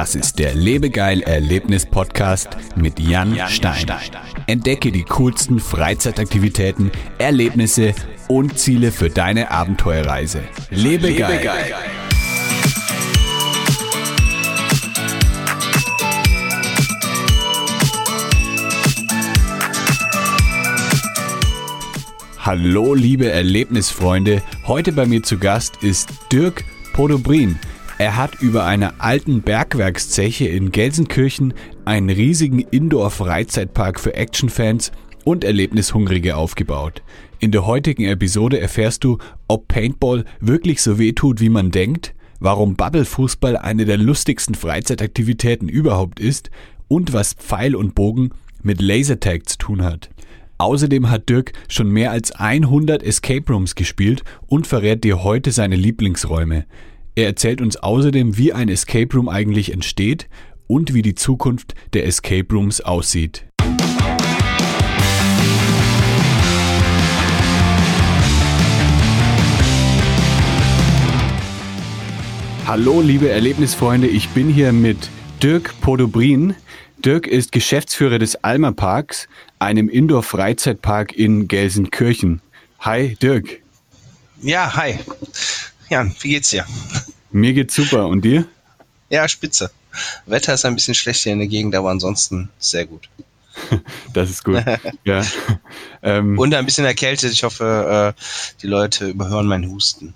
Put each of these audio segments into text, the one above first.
Das ist der Lebegeil Erlebnis Podcast mit Jan, Stein. Entdecke die coolsten Freizeitaktivitäten, Erlebnisse und Ziele für deine Abenteuerreise. Lebegeil. Lebegeil. Hallo liebe Erlebnisfreunde, heute bei mir zu Gast ist Dirk Podobrin. Er hat über einer alten Bergwerkszeche in Gelsenkirchen einen riesigen Indoor-Freizeitpark für Actionfans und Erlebnishungrige aufgebaut. In der heutigen Episode erfährst du, ob Paintball wirklich so weh tut, wie man denkt, warum Bubble-Fußball eine der lustigsten Freizeitaktivitäten überhaupt ist und was Pfeil und Bogen mit Lasertag zu tun hat. Außerdem hat Dirk schon mehr als 100 Escape Rooms gespielt und verrät dir heute seine Lieblingsräume. Er erzählt uns außerdem, wie ein Escape Room eigentlich entsteht und wie die Zukunft der Escape Rooms aussieht. Hallo liebe Erlebnisfreunde, ich bin hier mit Dirk Podobrin. Dirk ist Geschäftsführer des Alma Parks, einem Indoor-Freizeitpark in Gelsenkirchen. Hi Dirk. Ja, hi. Jan, wie geht's dir? Mir geht's super. Und dir? Ja, spitze. Wetter ist ein bisschen schlecht hier in der Gegend, aber ansonsten sehr gut. das ist gut. ja. Ähm, Und ein bisschen erkältet. Ich hoffe, äh, die Leute überhören meinen Husten.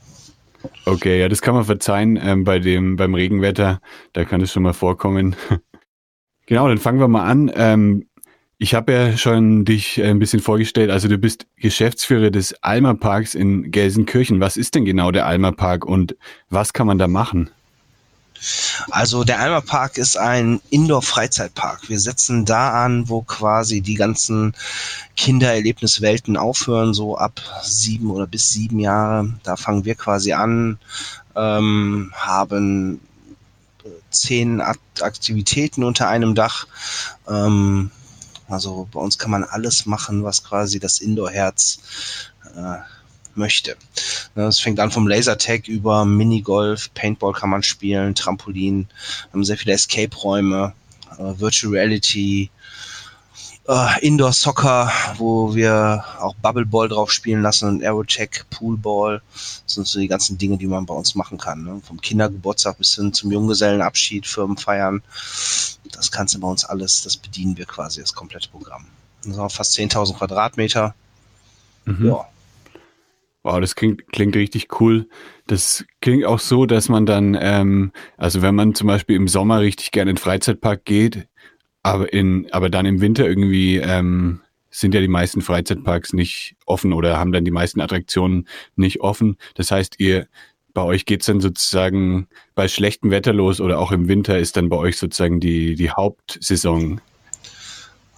Okay, ja, das kann man verzeihen ähm, bei dem, beim Regenwetter. Da kann es schon mal vorkommen. genau, dann fangen wir mal an. Ähm, ich habe ja schon dich äh, ein bisschen vorgestellt. Also du bist Geschäftsführer des Alma Parks in Gelsenkirchen. Was ist denn genau der Alma Park und was kann man da machen? Also der Alma Park ist ein Indoor-Freizeitpark. Wir setzen da an, wo quasi die ganzen Kindererlebniswelten aufhören, so ab sieben oder bis sieben Jahre. Da fangen wir quasi an, ähm, haben zehn Aktivitäten unter einem Dach. Ähm, also bei uns kann man alles machen, was quasi das Indoor-Herz äh, möchte. Es fängt an vom Lasertag über Minigolf, Paintball kann man spielen, Trampolin, haben sehr viele Escape-Räume, äh, Virtual Reality, äh, Indoor Soccer, wo wir auch Bubble Ball drauf spielen lassen und Aerotech, Poolball. Das sind so die ganzen Dinge, die man bei uns machen kann. Ne? Vom Kindergeburtstag bis hin zum Junggesellenabschied, Firmenfeiern. Das kannst du bei uns alles, das bedienen wir quasi, das komplette Programm. Das sind fast 10.000 Quadratmeter. Mhm. Ja. Wow, das klingt, klingt richtig cool. Das klingt auch so, dass man dann, ähm, also wenn man zum Beispiel im Sommer richtig gerne in den Freizeitpark geht, aber, in, aber dann im Winter irgendwie ähm, sind ja die meisten Freizeitparks nicht offen oder haben dann die meisten Attraktionen nicht offen. Das heißt, ihr bei euch geht's dann sozusagen bei schlechtem Wetter los oder auch im Winter ist dann bei euch sozusagen die, die Hauptsaison.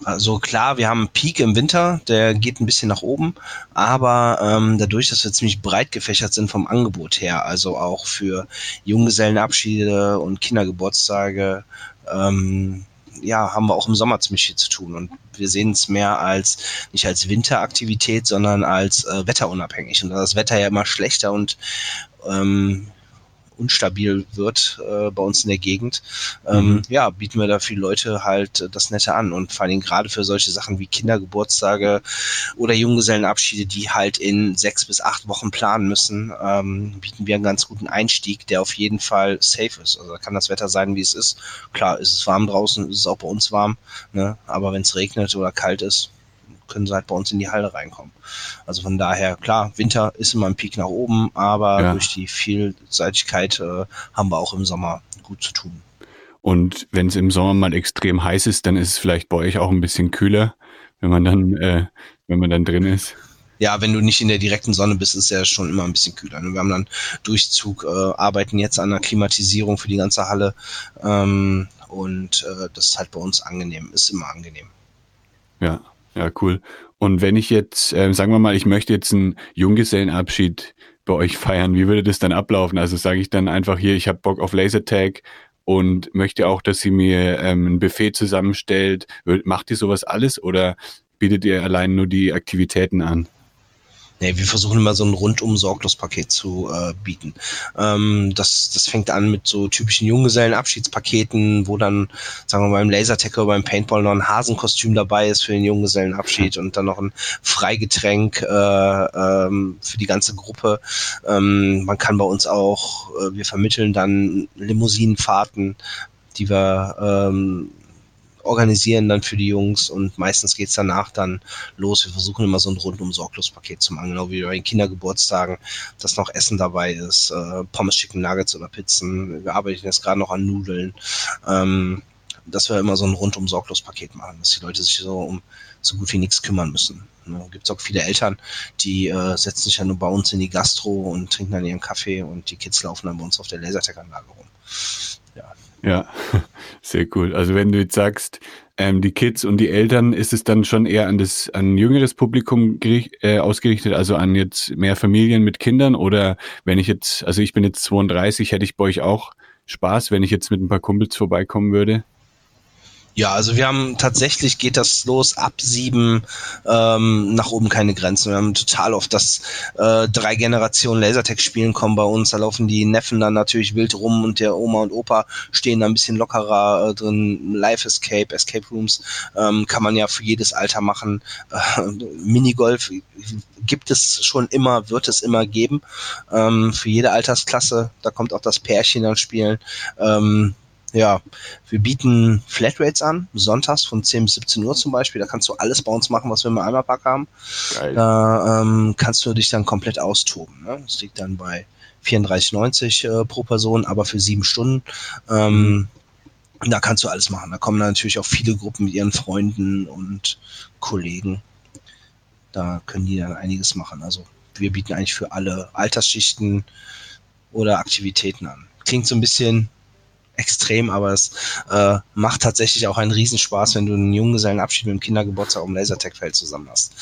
Also klar, wir haben einen Peak im Winter, der geht ein bisschen nach oben, aber ähm, dadurch, dass wir ziemlich breit gefächert sind vom Angebot her, also auch für Junggesellenabschiede und Kindergeburtstage, ähm, ja, haben wir auch im Sommer ziemlich viel zu tun. Und wir sehen es mehr als, nicht als Winteraktivität, sondern als äh, wetterunabhängig. Und da das Wetter ja immer schlechter und ähm, unstabil wird äh, bei uns in der Gegend, ähm, mhm. ja, bieten wir da viele Leute halt äh, das Nette an. Und vor allem gerade für solche Sachen wie Kindergeburtstage oder Junggesellenabschiede, die halt in sechs bis acht Wochen planen müssen, ähm, bieten wir einen ganz guten Einstieg, der auf jeden Fall safe ist. Also da kann das Wetter sein, wie es ist. Klar, ist es warm draußen, ist es auch bei uns warm, ne? aber wenn es regnet oder kalt ist, können sie halt bei uns in die Halle reinkommen. Also von daher, klar, Winter ist immer ein Peak nach oben, aber ja. durch die Vielseitigkeit äh, haben wir auch im Sommer gut zu tun. Und wenn es im Sommer mal extrem heiß ist, dann ist es vielleicht bei euch auch ein bisschen kühler, wenn man dann, äh, wenn man dann drin ist. Ja, wenn du nicht in der direkten Sonne bist, ist es ja schon immer ein bisschen kühler. Ne? Wir haben dann Durchzug, äh, arbeiten jetzt an der Klimatisierung für die ganze Halle ähm, und äh, das ist halt bei uns angenehm, ist immer angenehm. Ja, ja, cool. Und wenn ich jetzt, äh, sagen wir mal, ich möchte jetzt einen Junggesellenabschied bei euch feiern, wie würde das dann ablaufen? Also sage ich dann einfach hier, ich habe Bock auf Lasertag und möchte auch, dass sie mir ähm, ein Buffet zusammenstellt. Macht ihr sowas alles oder bietet ihr allein nur die Aktivitäten an? Nee, wir versuchen immer so ein rundum sorglos Paket zu äh, bieten. Ähm, das, das fängt an mit so typischen Junggesellenabschiedspaketen, wo dann, sagen wir mal, beim Lasertech oder beim Paintball noch ein Hasenkostüm dabei ist für den Junggesellenabschied und dann noch ein Freigetränk äh, ähm, für die ganze Gruppe. Ähm, man kann bei uns auch, äh, wir vermitteln dann Limousinenfahrten, die wir ähm, organisieren dann für die Jungs und meistens geht's danach dann los. Wir versuchen immer so ein rundum sorglos Paket zu machen, genau wie bei den Kindergeburtstagen, dass noch Essen dabei ist, äh, Pommes, Chicken Nuggets oder Pizzen. Wir arbeiten jetzt gerade noch an Nudeln. Ähm, dass wir immer so ein rundum sorglos Paket machen, dass die Leute sich so um so gut wie nichts kümmern müssen. Ne, Gibt es auch viele Eltern, die äh, setzen sich ja nur bei uns in die Gastro und trinken dann ihren Kaffee und die Kids laufen dann bei uns auf der Lasertech-Anlage rum. Ja. Ja, sehr cool. Also wenn du jetzt sagst, ähm, die Kids und die Eltern, ist es dann schon eher an das an ein jüngeres Publikum äh, ausgerichtet, also an jetzt mehr Familien mit Kindern oder wenn ich jetzt, also ich bin jetzt 32, hätte ich bei euch auch Spaß, wenn ich jetzt mit ein paar Kumpels vorbeikommen würde? Ja, also wir haben tatsächlich geht das los ab sieben ähm, nach oben keine Grenzen. Wir haben total oft das äh, drei Generationen Lasertech spielen kommen bei uns. Da laufen die Neffen dann natürlich wild rum und der Oma und Opa stehen da ein bisschen lockerer äh, drin. Live Escape, Escape Rooms ähm, kann man ja für jedes Alter machen. Äh, Minigolf gibt es schon immer, wird es immer geben ähm, für jede Altersklasse. Da kommt auch das Pärchen dann spielen. Ähm, ja, wir bieten Flatrates an, sonntags von 10 bis 17 Uhr zum Beispiel. Da kannst du alles bei uns machen, was wir im Eimerpark haben. Geil. Da ähm, kannst du dich dann komplett austoben. Ne? Das liegt dann bei 34,90 äh, pro Person, aber für sieben Stunden. Ähm, da kannst du alles machen. Da kommen natürlich auch viele Gruppen mit ihren Freunden und Kollegen. Da können die dann einiges machen. Also wir bieten eigentlich für alle Altersschichten oder Aktivitäten an. Klingt so ein bisschen extrem, aber es äh, macht tatsächlich auch einen Riesenspaß, wenn du einen Junggesellenabschied mit dem Kindergeburtstag um Lasertech-Feld zusammen hast.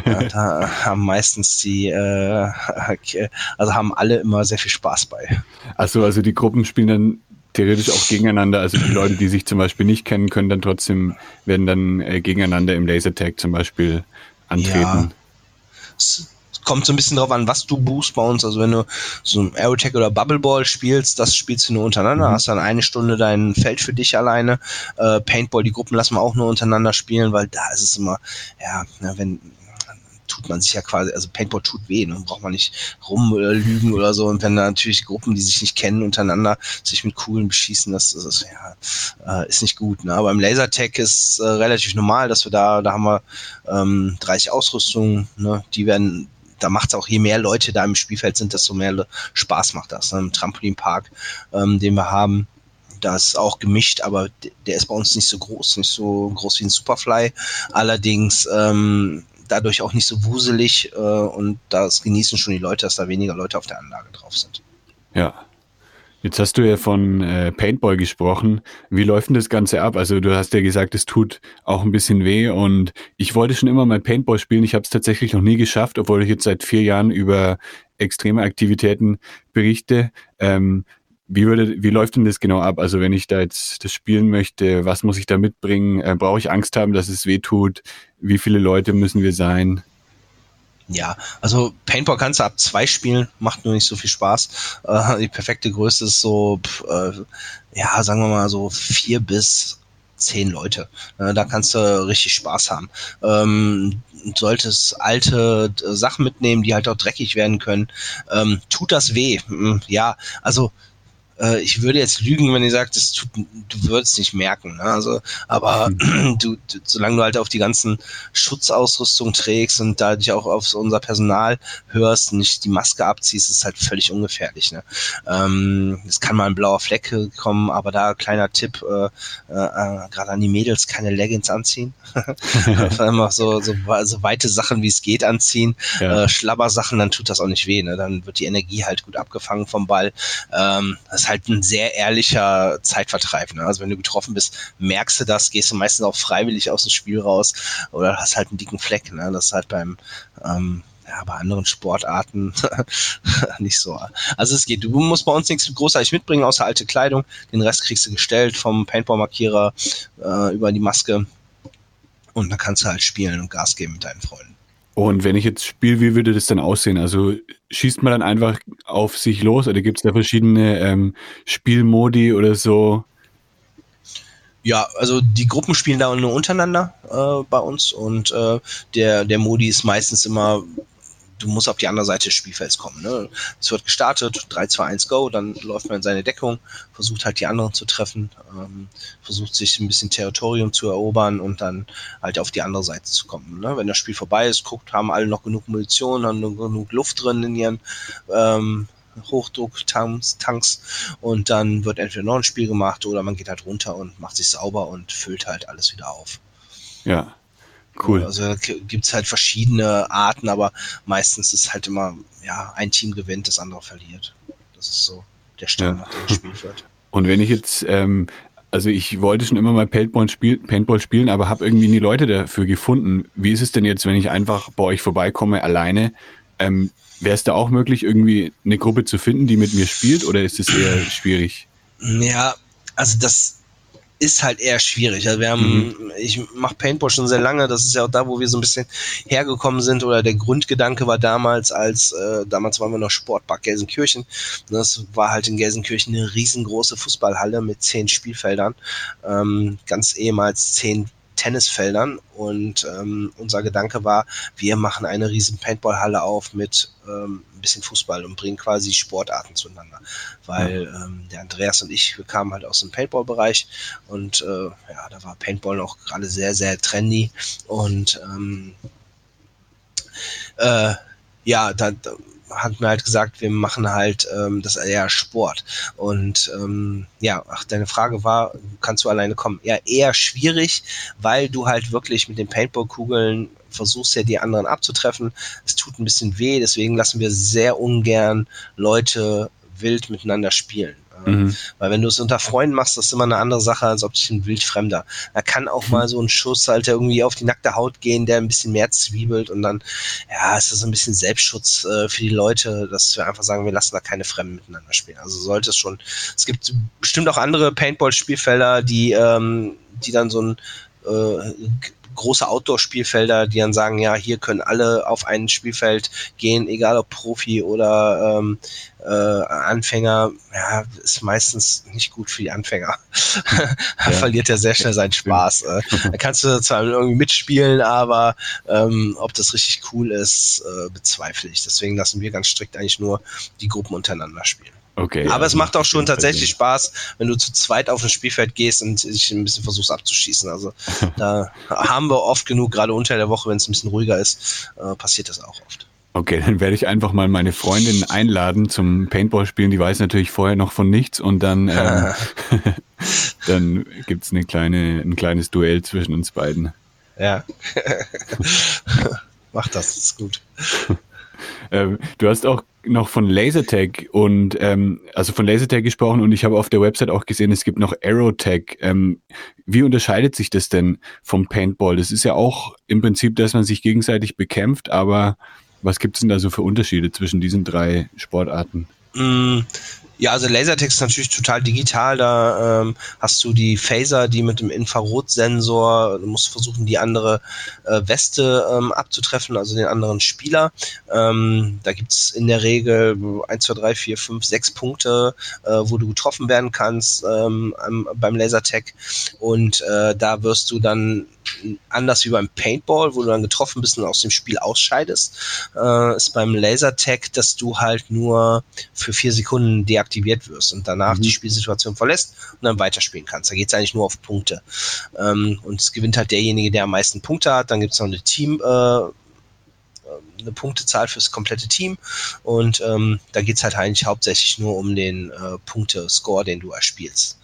ja, da haben meistens die, äh, also haben alle immer sehr viel Spaß bei. Achso, also die Gruppen spielen dann theoretisch auch gegeneinander. Also die Leute, die sich zum Beispiel nicht kennen, können dann trotzdem, werden dann äh, gegeneinander im Lasertag zum Beispiel antreten. Ja kommt so ein bisschen drauf an, was du buchst bei uns. Also wenn du so ein Aerotech oder Bubbleball spielst, das spielst du nur untereinander, mhm. hast dann eine Stunde dein Feld für dich alleine. Äh, Paintball, die Gruppen lassen wir auch nur untereinander spielen, weil da ist es immer, ja, wenn tut man sich ja quasi, also Paintball tut weh, ne? braucht man nicht rumlügen oder, oder so. Und wenn da natürlich Gruppen, die sich nicht kennen, untereinander sich mit coolen beschießen, das, das ist, ja, äh, ist nicht gut. Ne? Aber im Lasertag ist äh, relativ normal, dass wir da, da haben wir ähm, 30 Ausrüstungen, ne? die werden da macht es auch, je mehr Leute da im Spielfeld sind, desto mehr Spaß macht das. Ne? Im Trampolinpark, ähm, den wir haben, da ist auch gemischt, aber der ist bei uns nicht so groß, nicht so groß wie ein Superfly. Allerdings ähm, dadurch auch nicht so wuselig äh, und das genießen schon die Leute, dass da weniger Leute auf der Anlage drauf sind. Ja, Jetzt hast du ja von äh, Paintball gesprochen. Wie läuft denn das Ganze ab? Also du hast ja gesagt, es tut auch ein bisschen weh und ich wollte schon immer mal Paintball spielen. Ich habe es tatsächlich noch nie geschafft, obwohl ich jetzt seit vier Jahren über extreme Aktivitäten berichte. Ähm, wie, würde, wie läuft denn das genau ab? Also wenn ich da jetzt das spielen möchte, was muss ich da mitbringen? Äh, Brauche ich Angst haben, dass es weh tut? Wie viele Leute müssen wir sein? Ja, also Paintball kannst du ab zwei spielen, macht nur nicht so viel Spaß. Äh, die perfekte Größe ist so, äh, ja, sagen wir mal so vier bis zehn Leute. Äh, da kannst du richtig Spaß haben. Ähm, solltest alte äh, Sachen mitnehmen, die halt auch dreckig werden können. Ähm, tut das weh? Hm, ja, also äh, ich würde jetzt lügen, wenn ihr sagt, das tut, du würdest nicht merken. Ne? Also, aber mhm. du, du, solange du halt auf die ganzen Schutzausrüstung trägst und da dich auch auf unser Personal hörst, nicht die Maske abziehst, ist halt völlig ungefährlich. Ne? Ähm, es kann mal ein blauer Fleck kommen, aber da kleiner Tipp, äh, äh, gerade an die Mädels, keine Leggings anziehen. Einfach so, so, so weite Sachen, wie es geht, anziehen. Ja. Äh, Schlabbersachen, dann tut das auch nicht weh. Ne? Dann wird die Energie halt gut abgefangen vom Ball. Ähm, das ist halt ein sehr ehrlicher Zeitvertreib. Ne? Also wenn du getroffen bist, merkst du das, gehst du meistens auch freiwillig aus dem Spiel raus oder hast halt einen dicken Fleck. Ne? Das ist halt beim ähm, ja, bei anderen Sportarten nicht so. Also es geht. Du musst bei uns nichts großartig mitbringen, außer alte Kleidung. Den Rest kriegst du gestellt vom Paintball-Markierer äh, über die Maske. Und dann kannst du halt spielen und Gas geben mit deinen Freunden. Und wenn ich jetzt spiele, wie würde das dann aussehen? Also schießt man dann einfach auf sich los oder gibt es da verschiedene ähm, Spielmodi oder so? Ja, also die Gruppen spielen da nur untereinander äh, bei uns und äh, der, der Modi ist meistens immer du musst auf die andere Seite des Spielfelds kommen. Ne? Es wird gestartet, 3, 2, 1, go, dann läuft man in seine Deckung, versucht halt die anderen zu treffen, ähm, versucht sich ein bisschen Territorium zu erobern und dann halt auf die andere Seite zu kommen. Ne? Wenn das Spiel vorbei ist, guckt, haben alle noch genug Munition, haben genug Luft drin in ihren ähm, Hochdruck-Tanks Tanks, und dann wird entweder noch ein Spiel gemacht oder man geht halt runter und macht sich sauber und füllt halt alles wieder auf. Ja, Cool. Also gibt es halt verschiedene Arten, aber meistens ist halt immer, ja, ein Team gewinnt, das andere verliert. Das ist so der Standard, ja. der gespielt wird. Und wenn ich jetzt, ähm, also ich wollte schon immer mal Paintball, spiel, Paintball spielen, aber habe irgendwie nie Leute dafür gefunden. Wie ist es denn jetzt, wenn ich einfach bei euch vorbeikomme alleine? Ähm, Wäre es da auch möglich, irgendwie eine Gruppe zu finden, die mit mir spielt, oder ist es eher schwierig? Ja, also das ist halt eher schwierig. Also wir haben, mhm. ich mache Paintball schon sehr lange, das ist ja auch da, wo wir so ein bisschen hergekommen sind oder der Grundgedanke war damals, als äh, damals waren wir noch Sportpark Gelsenkirchen. Das war halt in Gelsenkirchen eine riesengroße Fußballhalle mit zehn Spielfeldern, ähm, ganz ehemals zehn Tennisfeldern und ähm, unser Gedanke war, wir machen eine riesen Paintballhalle auf mit ähm, ein bisschen Fußball und bringen quasi Sportarten zueinander. Weil ähm, der Andreas und ich, wir kamen halt aus dem Paintball-Bereich und äh, ja, da war Paintball noch gerade sehr, sehr trendy und ähm, äh, ja, da, da hat mir halt gesagt, wir machen halt ähm, das eher Sport. Und ähm, ja, ach, deine Frage war, kannst du alleine kommen? Ja, eher schwierig, weil du halt wirklich mit den Paintball-Kugeln versuchst ja die anderen abzutreffen. Es tut ein bisschen weh, deswegen lassen wir sehr ungern Leute wild miteinander spielen. Mhm. Weil wenn du es unter Freunden machst, das ist immer eine andere Sache, als ob dich ein Wildfremder. Da kann auch mal so ein Schuss halt irgendwie auf die nackte Haut gehen, der ein bisschen mehr zwiebelt und dann, ja, ist das so ein bisschen Selbstschutz äh, für die Leute, dass wir einfach sagen, wir lassen da keine Fremden miteinander spielen. Also sollte es schon, es gibt bestimmt auch andere Paintball-Spielfelder, die, ähm, die dann so ein äh, große Outdoor-Spielfelder, die dann sagen, ja, hier können alle auf ein Spielfeld gehen, egal ob Profi oder ähm, äh, Anfänger, ja, ist meistens nicht gut für die Anfänger. da ja. verliert er sehr schnell seinen Spaß. Äh. da kannst du zwar irgendwie mitspielen, aber ähm, ob das richtig cool ist, äh, bezweifle ich. Deswegen lassen wir ganz strikt eigentlich nur die Gruppen untereinander spielen. Okay. Aber es macht auch schon tatsächlich Spaß, wenn du zu zweit auf ein Spielfeld gehst und dich ein bisschen versuchst abzuschießen. Also da haben wir oft genug, gerade unter der Woche, wenn es ein bisschen ruhiger ist, äh, passiert das auch oft. Okay, dann werde ich einfach mal meine Freundin einladen zum Paintball spielen. Die weiß natürlich vorher noch von nichts und dann, ähm, dann gibt's eine kleine, ein kleines Duell zwischen uns beiden. Ja. Mach das, ist gut. Ähm, du hast auch noch von Lasertag und ähm, also von Lasertag gesprochen und ich habe auf der Website auch gesehen, es gibt noch Aerotag. Ähm, wie unterscheidet sich das denn vom Paintball? Das ist ja auch im Prinzip, dass man sich gegenseitig bekämpft, aber was gibt es denn da so für Unterschiede zwischen diesen drei Sportarten? Ja, also Lasertext ist natürlich total digital. Da ähm, hast du die Phaser, die mit dem Infrarotsensor, du musst versuchen, die andere äh, Weste ähm, abzutreffen, also den anderen Spieler. Ähm, da gibt's in der Regel 1, 2, 3, 4, 5, 6 Punkte, äh, wo du getroffen werden kannst ähm, beim Lasertag. Und äh, da wirst du dann anders wie beim Paintball, wo du dann getroffen bist und aus dem Spiel ausscheidest, äh, ist beim Lasertag, dass du halt nur für vier Sekunden deaktiviert wirst und danach mhm. die Spielsituation verlässt und dann weiterspielen kannst. Da geht es eigentlich nur auf Punkte. Ähm, und es gewinnt halt derjenige, der am meisten Punkte hat. Dann gibt es noch eine Team- äh, eine Punktezahl fürs komplette Team und ähm, da geht es halt eigentlich hauptsächlich nur um den äh, Punkte-Score, den du erspielst.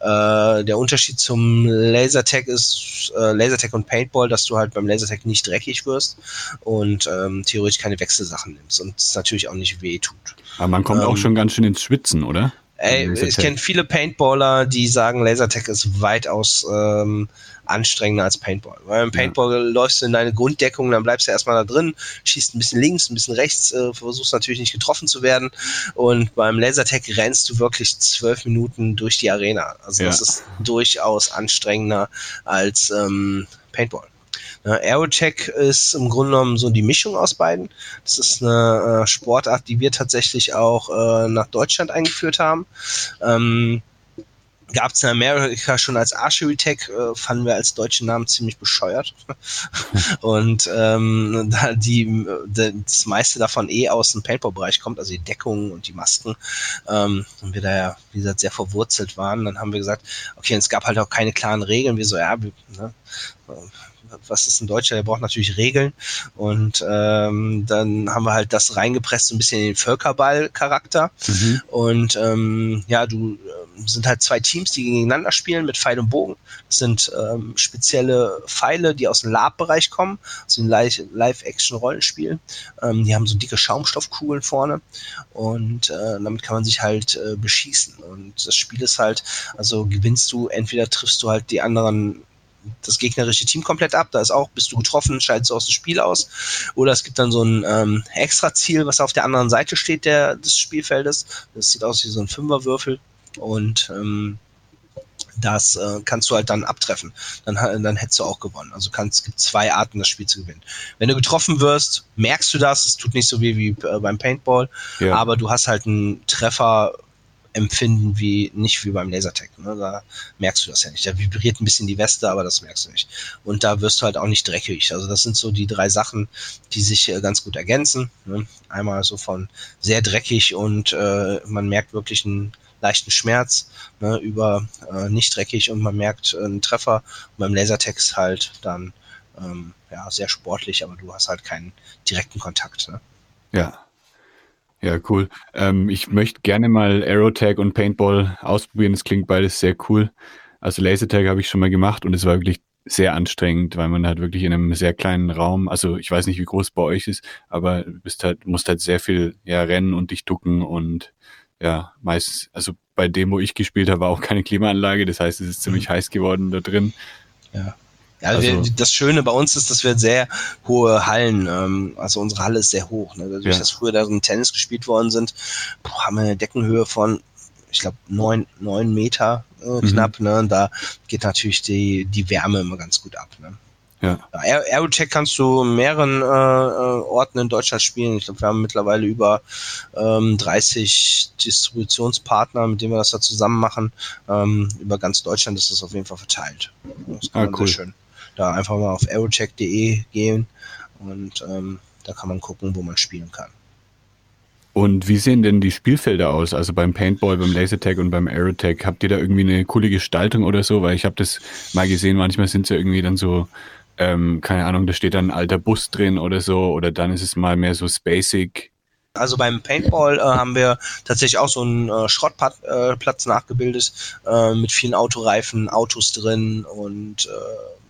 Äh, der Unterschied zum Lasertag ist äh, Lasertag und Paintball, dass du halt beim Lasertag nicht dreckig wirst und ähm, theoretisch keine Wechselsachen nimmst und es natürlich auch nicht weh tut. Aber man kommt ähm, auch schon ganz schön ins Schwitzen, oder? Ey, ich kenne viele Paintballer, die sagen, Lasertag ist weitaus ähm, anstrengender als Paintball. Weil im Paintball ja. läufst du in deine Grunddeckung, dann bleibst du erstmal da drin, schießt ein bisschen links, ein bisschen rechts, äh, versuchst natürlich nicht getroffen zu werden. Und beim Lasertag rennst du wirklich zwölf Minuten durch die Arena. Also ja. das ist durchaus anstrengender als ähm, Paintball. Ne, Aerotech ist im Grunde genommen so die Mischung aus beiden. Das ist eine äh, Sportart, die wir tatsächlich auch äh, nach Deutschland eingeführt haben. Ähm, gab es in Amerika schon als Archery Tech, äh, fanden wir als deutschen Namen ziemlich bescheuert. und ähm, da die, das meiste davon eh aus dem Paintball-Bereich kommt, also die Deckungen und die Masken, ähm, und wir da ja, wie gesagt, sehr verwurzelt waren, dann haben wir gesagt, okay, es gab halt auch keine klaren Regeln, wir so, ja, ne, was ist ein Deutscher, der braucht natürlich Regeln. Und ähm, dann haben wir halt das reingepresst, so ein bisschen in den Völkerball-Charakter. Mhm. Und ähm, ja, du äh, sind halt zwei Teams, die gegeneinander spielen mit Pfeil und Bogen. Das sind ähm, spezielle Pfeile, die aus dem Lab-Bereich kommen, aus dem Live-Action-Rollenspiel. Ähm, die haben so dicke Schaumstoffkugeln vorne und äh, damit kann man sich halt äh, beschießen. Und das Spiel ist halt, also gewinnst du, entweder triffst du halt die anderen das gegnerische Team komplett ab. Da ist auch, bist du getroffen, schaltest du aus dem Spiel aus. Oder es gibt dann so ein ähm, Extra-Ziel, was auf der anderen Seite steht der, des Spielfeldes. Das sieht aus wie so ein Fünferwürfel. Und ähm, das äh, kannst du halt dann abtreffen. Dann, dann hättest du auch gewonnen. Also kannst, es gibt zwei Arten, das Spiel zu gewinnen. Wenn du getroffen wirst, merkst du das. Es tut nicht so weh wie äh, beim Paintball, ja. aber du hast halt einen Treffer empfinden wie nicht wie beim Lasertag. Ne? Da merkst du das ja nicht. Da vibriert ein bisschen die Weste, aber das merkst du nicht. Und da wirst du halt auch nicht dreckig. Also das sind so die drei Sachen, die sich äh, ganz gut ergänzen. Ne? Einmal so von sehr dreckig und äh, man merkt wirklich einen leichten Schmerz ne? über äh, nicht dreckig und man merkt äh, einen Treffer. Und beim Lasertext halt dann ähm, ja sehr sportlich, aber du hast halt keinen direkten Kontakt. Ne? Ja, ja, cool. Ähm, ich möchte gerne mal Aerotag und Paintball ausprobieren. Das klingt beides sehr cool. Also Lasertag habe ich schon mal gemacht und es war wirklich sehr anstrengend, weil man halt wirklich in einem sehr kleinen Raum, also ich weiß nicht, wie groß bei euch ist, aber du bist halt, musst halt sehr viel ja, rennen und dich ducken und ja, meist, also bei dem, wo ich gespielt habe, war auch keine Klimaanlage, das heißt, es ist ziemlich mhm. heiß geworden da drin. Ja. Ja, also, wir, das Schöne bei uns ist, dass wir sehr hohe Hallen, ähm, also unsere Halle ist sehr hoch. Ne? Dadurch, ja. dass früher da so ein Tennis gespielt worden sind, boah, haben wir eine Deckenhöhe von, ich glaube, neun, neun Meter äh, mhm. knapp. Ne? Und da geht natürlich die, die Wärme immer ganz gut ab. Ne? Ja. ja Aerotech kannst du in mehreren äh, äh, Orten in Deutschland spielen. Ich glaube, wir haben mittlerweile über ähm, 30 Distributionspartner, mit denen wir das da zusammen machen. Ähm, über ganz Deutschland ist das auf jeden Fall verteilt. Das kann ah, cool. sehr schön da einfach mal auf aerocheck.de gehen und ähm, da kann man gucken, wo man spielen kann. Und wie sehen denn die Spielfelder aus? Also beim Paintball, beim Lasertag und beim Aerotag, habt ihr da irgendwie eine coole Gestaltung oder so? Weil ich habe das mal gesehen, manchmal sind es ja irgendwie dann so, ähm, keine Ahnung, da steht dann ein alter Bus drin oder so, oder dann ist es mal mehr so spacig. Also beim Paintball äh, haben wir tatsächlich auch so einen äh, Schrottplatz äh, nachgebildet äh, mit vielen Autoreifen, Autos drin und äh,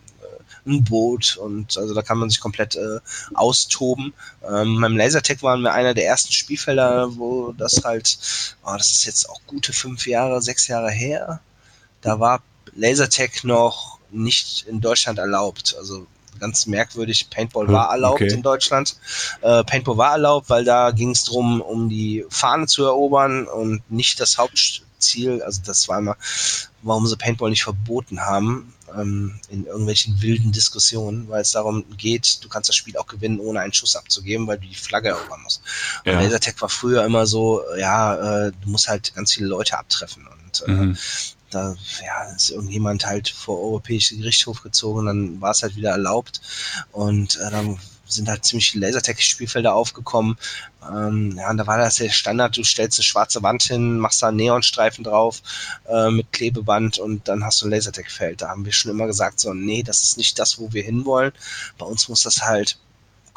ein Boot und also da kann man sich komplett äh, austoben. Ähm, beim Lasertech waren wir einer der ersten Spielfelder, wo das halt, oh, das ist jetzt auch gute fünf Jahre, sechs Jahre her. Da war Lasertech noch nicht in Deutschland erlaubt. Also ganz merkwürdig. Paintball hm, war erlaubt okay. in Deutschland. Äh, Paintball war erlaubt, weil da ging es darum, um die Fahne zu erobern und nicht das Hauptziel. Also das war immer, warum sie Paintball nicht verboten haben ähm, in irgendwelchen wilden Diskussionen, weil es darum geht, du kannst das Spiel auch gewinnen, ohne einen Schuss abzugeben, weil du die Flagge erobern musst. Ja. Und Lasertag war früher immer so, ja, äh, du musst halt ganz viele Leute abtreffen und äh, mhm. da ja, ist irgendjemand halt vor Europäischen Gerichtshof gezogen, dann war es halt wieder erlaubt und äh, dann sind halt ziemlich viele Lasertag-Spielfelder aufgekommen. Ähm, ja, und da war das der Standard, du stellst eine schwarze Wand hin, machst da einen Neonstreifen drauf äh, mit Klebeband und dann hast du ein Lasertag-Feld. Da haben wir schon immer gesagt, so, nee, das ist nicht das, wo wir hinwollen. Bei uns muss das halt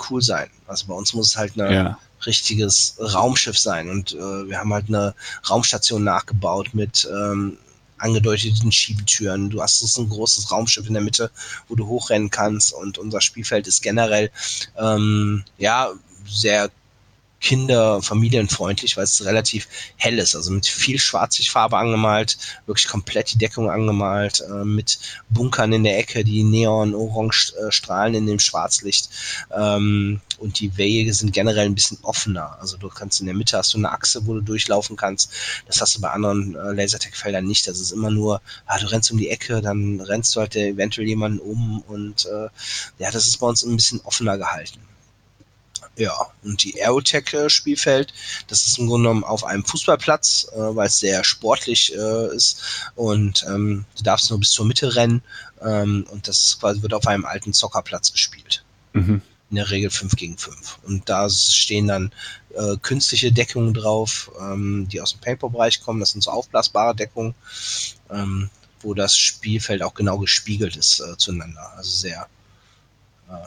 cool sein. Also bei uns muss es halt eine ja. richtiges Raumschiff sein. Und äh, wir haben halt eine Raumstation nachgebaut mit ähm, angedeuteten Schiebetüren. Du hast so ein großes Raumschiff in der Mitte, wo du hochrennen kannst und unser Spielfeld ist generell ähm, ja sehr kinder-, familienfreundlich, weil es relativ hell ist, also mit viel Schwarzlichtfarbe angemalt, wirklich komplett die Deckung angemalt, äh, mit Bunkern in der Ecke, die neon-orange äh, strahlen in dem Schwarzlicht. Ähm, und die Wege sind generell ein bisschen offener. Also du kannst in der Mitte hast du eine Achse, wo du durchlaufen kannst. Das hast du bei anderen äh, Lasertag-Feldern nicht. Das ist immer nur, ah, du rennst um die Ecke, dann rennst du halt eventuell jemanden um und äh, ja, das ist bei uns ein bisschen offener gehalten. Ja, und die Aerotech-Spielfeld, das ist im Grunde genommen auf einem Fußballplatz, äh, weil es sehr sportlich äh, ist und ähm, du darfst nur bis zur Mitte rennen ähm, und das quasi wird auf einem alten Zockerplatz gespielt. Mhm. In der Regel 5 gegen 5. Und da stehen dann äh, künstliche Deckungen drauf, ähm, die aus dem Paper-Bereich kommen. Das sind so aufblasbare Deckungen, ähm, wo das Spielfeld auch genau gespiegelt ist äh, zueinander. Also sehr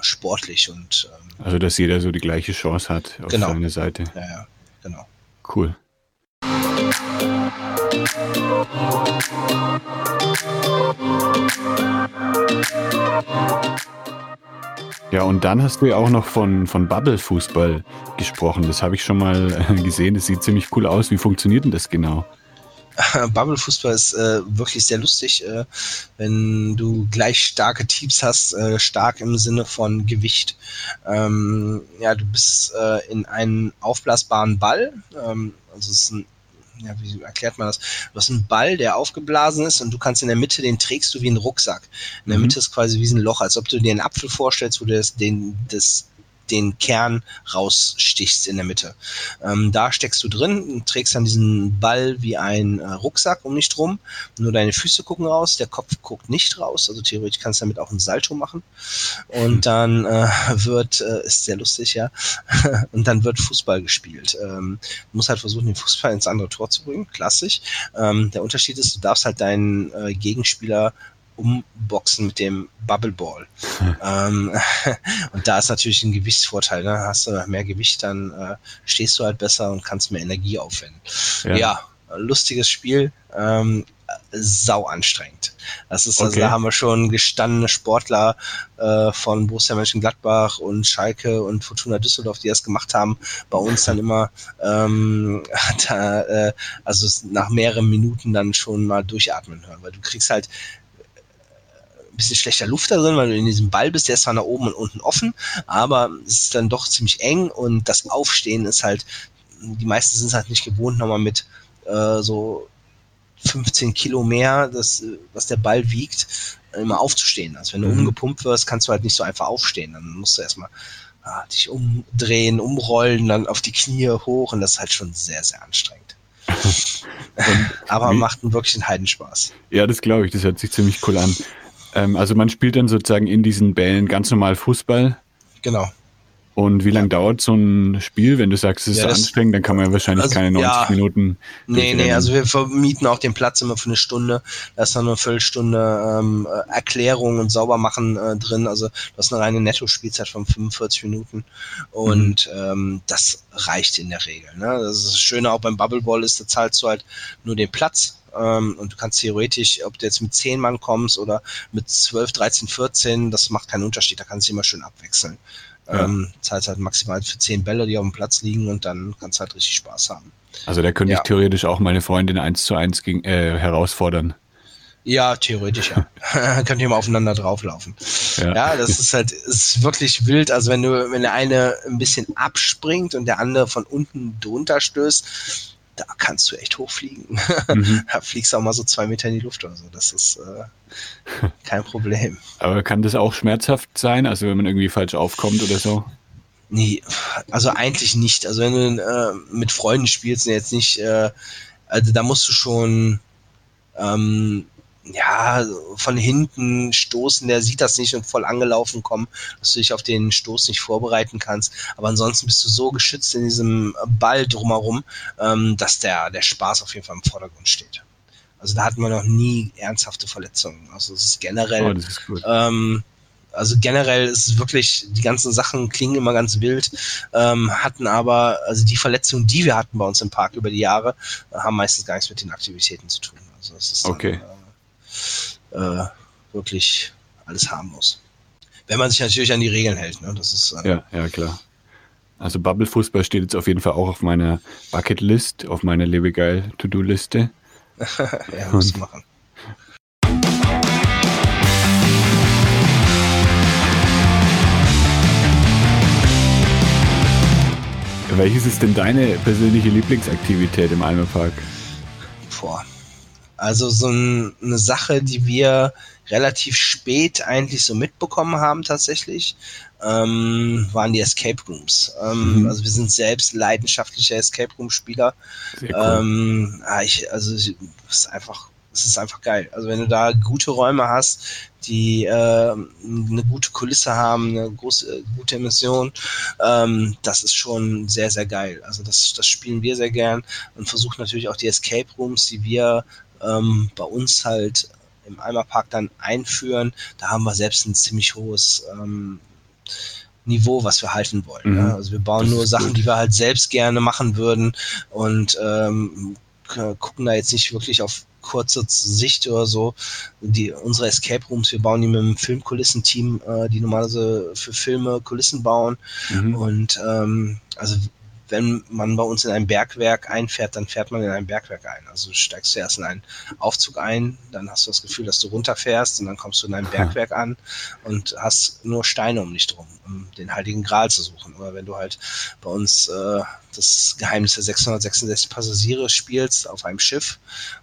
sportlich und ähm, also dass jeder so die gleiche Chance hat auf genau. seine Seite. Ja, ja, genau. Cool. Ja, und dann hast du ja auch noch von, von Bubble-Fußball gesprochen. Das habe ich schon mal gesehen. Das sieht ziemlich cool aus. Wie funktioniert denn das genau? Bubble-Fußball ist äh, wirklich sehr lustig, äh, wenn du gleich starke Teams hast, äh, stark im Sinne von Gewicht. Ähm, ja, du bist äh, in einen aufblasbaren Ball, ähm, also es ist ein ja, wie erklärt man das? Du hast einen Ball, der aufgeblasen ist und du kannst in der Mitte, den trägst du wie einen Rucksack. In der mhm. Mitte ist quasi wie ein Loch, als ob du dir einen Apfel vorstellst, wo du das, den, das den Kern rausstichst in der Mitte. Ähm, da steckst du drin, trägst dann diesen Ball wie ein äh, Rucksack um dich drum. Nur deine Füße gucken raus, der Kopf guckt nicht raus. Also theoretisch kannst du damit auch ein Salto machen. Und dann äh, wird, äh, ist sehr lustig, ja, und dann wird Fußball gespielt. Ähm, du musst halt versuchen, den Fußball ins andere Tor zu bringen, klassisch. Ähm, der Unterschied ist, du darfst halt deinen äh, Gegenspieler umboxen mit dem Bubble Ball. ähm, und da ist natürlich ein Gewichtsvorteil. Ne? Hast du mehr Gewicht, dann äh, stehst du halt besser und kannst mehr Energie aufwenden. Ja, ja lustiges Spiel. Ähm, sau anstrengend. Das ist, also okay. da haben wir schon gestandene Sportler äh, von Borussia Mönchengladbach und Schalke und Fortuna Düsseldorf, die das gemacht haben, bei uns dann immer ähm, da, äh, also nach mehreren Minuten dann schon mal durchatmen hören, weil du kriegst halt ein bisschen schlechter Luft da drin, weil du in diesem Ball bist, der ist zwar nach oben und unten offen, aber es ist dann doch ziemlich eng und das Aufstehen ist halt, die meisten sind es halt nicht gewohnt, nochmal mit äh, so 15 Kilo mehr, das, was der Ball wiegt, immer aufzustehen. Also wenn du mhm. umgepumpt wirst, kannst du halt nicht so einfach aufstehen. Dann musst du erstmal ah, dich umdrehen, umrollen, dann auf die Knie hoch und das ist halt schon sehr, sehr anstrengend. Aber macht wirklich einen Heidenspaß. Ja, das glaube ich. Das hört sich ziemlich cool an. Ähm, also man spielt dann sozusagen in diesen Bällen ganz normal Fußball. Genau. Und wie lange dauert so ein Spiel? Wenn du sagst, es ist ja, so anstrengend, dann kann man ja wahrscheinlich also, keine 90 ja, Minuten. Nee, nee, also wir vermieten auch den Platz immer für eine Stunde. Da ist dann eine Viertelstunde ähm, Erklärung und Saubermachen äh, drin. Also das ist eine reine Netto-Spielzeit von 45 Minuten. Und mhm. ähm, das reicht in der Regel. Ne? Das, ist das Schöne auch beim Bubble Ball ist, da zahlst du halt nur den Platz ähm, und du kannst theoretisch, ob du jetzt mit 10 Mann kommst oder mit 12, 13, 14, das macht keinen Unterschied, da kannst du immer schön abwechseln. Ja. Ähm, zahlst halt maximal für 10 Bälle, die auf dem Platz liegen und dann kannst du halt richtig Spaß haben. Also da könnte ja. ich theoretisch auch meine Freundin eins zu eins gegen, äh, herausfordern. Ja, theoretisch ja. Könnt ihr mal aufeinander drauflaufen. Ja. ja, das ist halt, ist wirklich wild. Also wenn du, wenn der eine ein bisschen abspringt und der andere von unten drunter stößt, da kannst du echt hochfliegen. Mhm. da fliegst du auch mal so zwei Meter in die Luft oder so. Das ist äh, kein Problem. Aber kann das auch schmerzhaft sein, also wenn man irgendwie falsch aufkommt oder so? Nee, also eigentlich nicht. Also wenn du äh, mit Freunden spielst und jetzt nicht, äh, also da musst du schon ähm, ja, von hinten stoßen, der sieht das nicht und voll angelaufen kommen, dass du dich auf den Stoß nicht vorbereiten kannst. Aber ansonsten bist du so geschützt in diesem Ball drumherum, ähm, dass der, der Spaß auf jeden Fall im Vordergrund steht. Also da hatten wir noch nie ernsthafte Verletzungen. Also es ist generell, oh, das ist cool. ähm, also generell ist es wirklich, die ganzen Sachen klingen immer ganz wild, ähm, hatten aber, also die Verletzungen, die wir hatten bei uns im Park über die Jahre, haben meistens gar nichts mit den Aktivitäten zu tun. Also es ist okay. Dann, äh, äh, wirklich alles harmlos. Wenn man sich natürlich an die Regeln hält, ne? Das ist, äh, ja, ja, klar. Also Bubble-Fußball steht jetzt auf jeden Fall auch auf meiner Bucketlist, auf meiner Lebegeil-To-Do-Liste. ja, muss machen. Welches ist denn deine persönliche Lieblingsaktivität im Almerpark? Boah. Also so ein, eine Sache, die wir relativ spät eigentlich so mitbekommen haben tatsächlich, ähm, waren die Escape Rooms. Ähm, mhm. Also wir sind selbst leidenschaftliche Escape Room Spieler. Cool. Ähm, ich, also es ist einfach es ist einfach geil. Also wenn du da gute Räume hast, die äh, eine gute Kulisse haben, eine große, gute Emission, ähm, das ist schon sehr, sehr geil. Also das, das spielen wir sehr gern und versuchen natürlich auch die Escape Rooms, die wir ähm, bei uns halt im Eimerpark dann einführen. Da haben wir selbst ein ziemlich hohes ähm, Niveau, was wir halten wollen. Mhm. Ja? Also wir bauen das nur Sachen, gut. die wir halt selbst gerne machen würden und ähm, gucken da jetzt nicht wirklich auf kurze Sicht oder so. Die, unsere Escape Rooms, wir bauen die mit einem Filmkulissenteam, äh, die normalerweise für Filme Kulissen bauen. Mhm. Und ähm, also wenn man bei uns in ein Bergwerk einfährt, dann fährt man in ein Bergwerk ein. Also du steigst zuerst in einen Aufzug ein, dann hast du das Gefühl, dass du runterfährst und dann kommst du in ein Bergwerk an und hast nur Steine um dich drum, um den Heiligen Gral zu suchen. Oder wenn du halt bei uns äh, das Geheimnis der 666 Passagiere spielst auf einem Schiff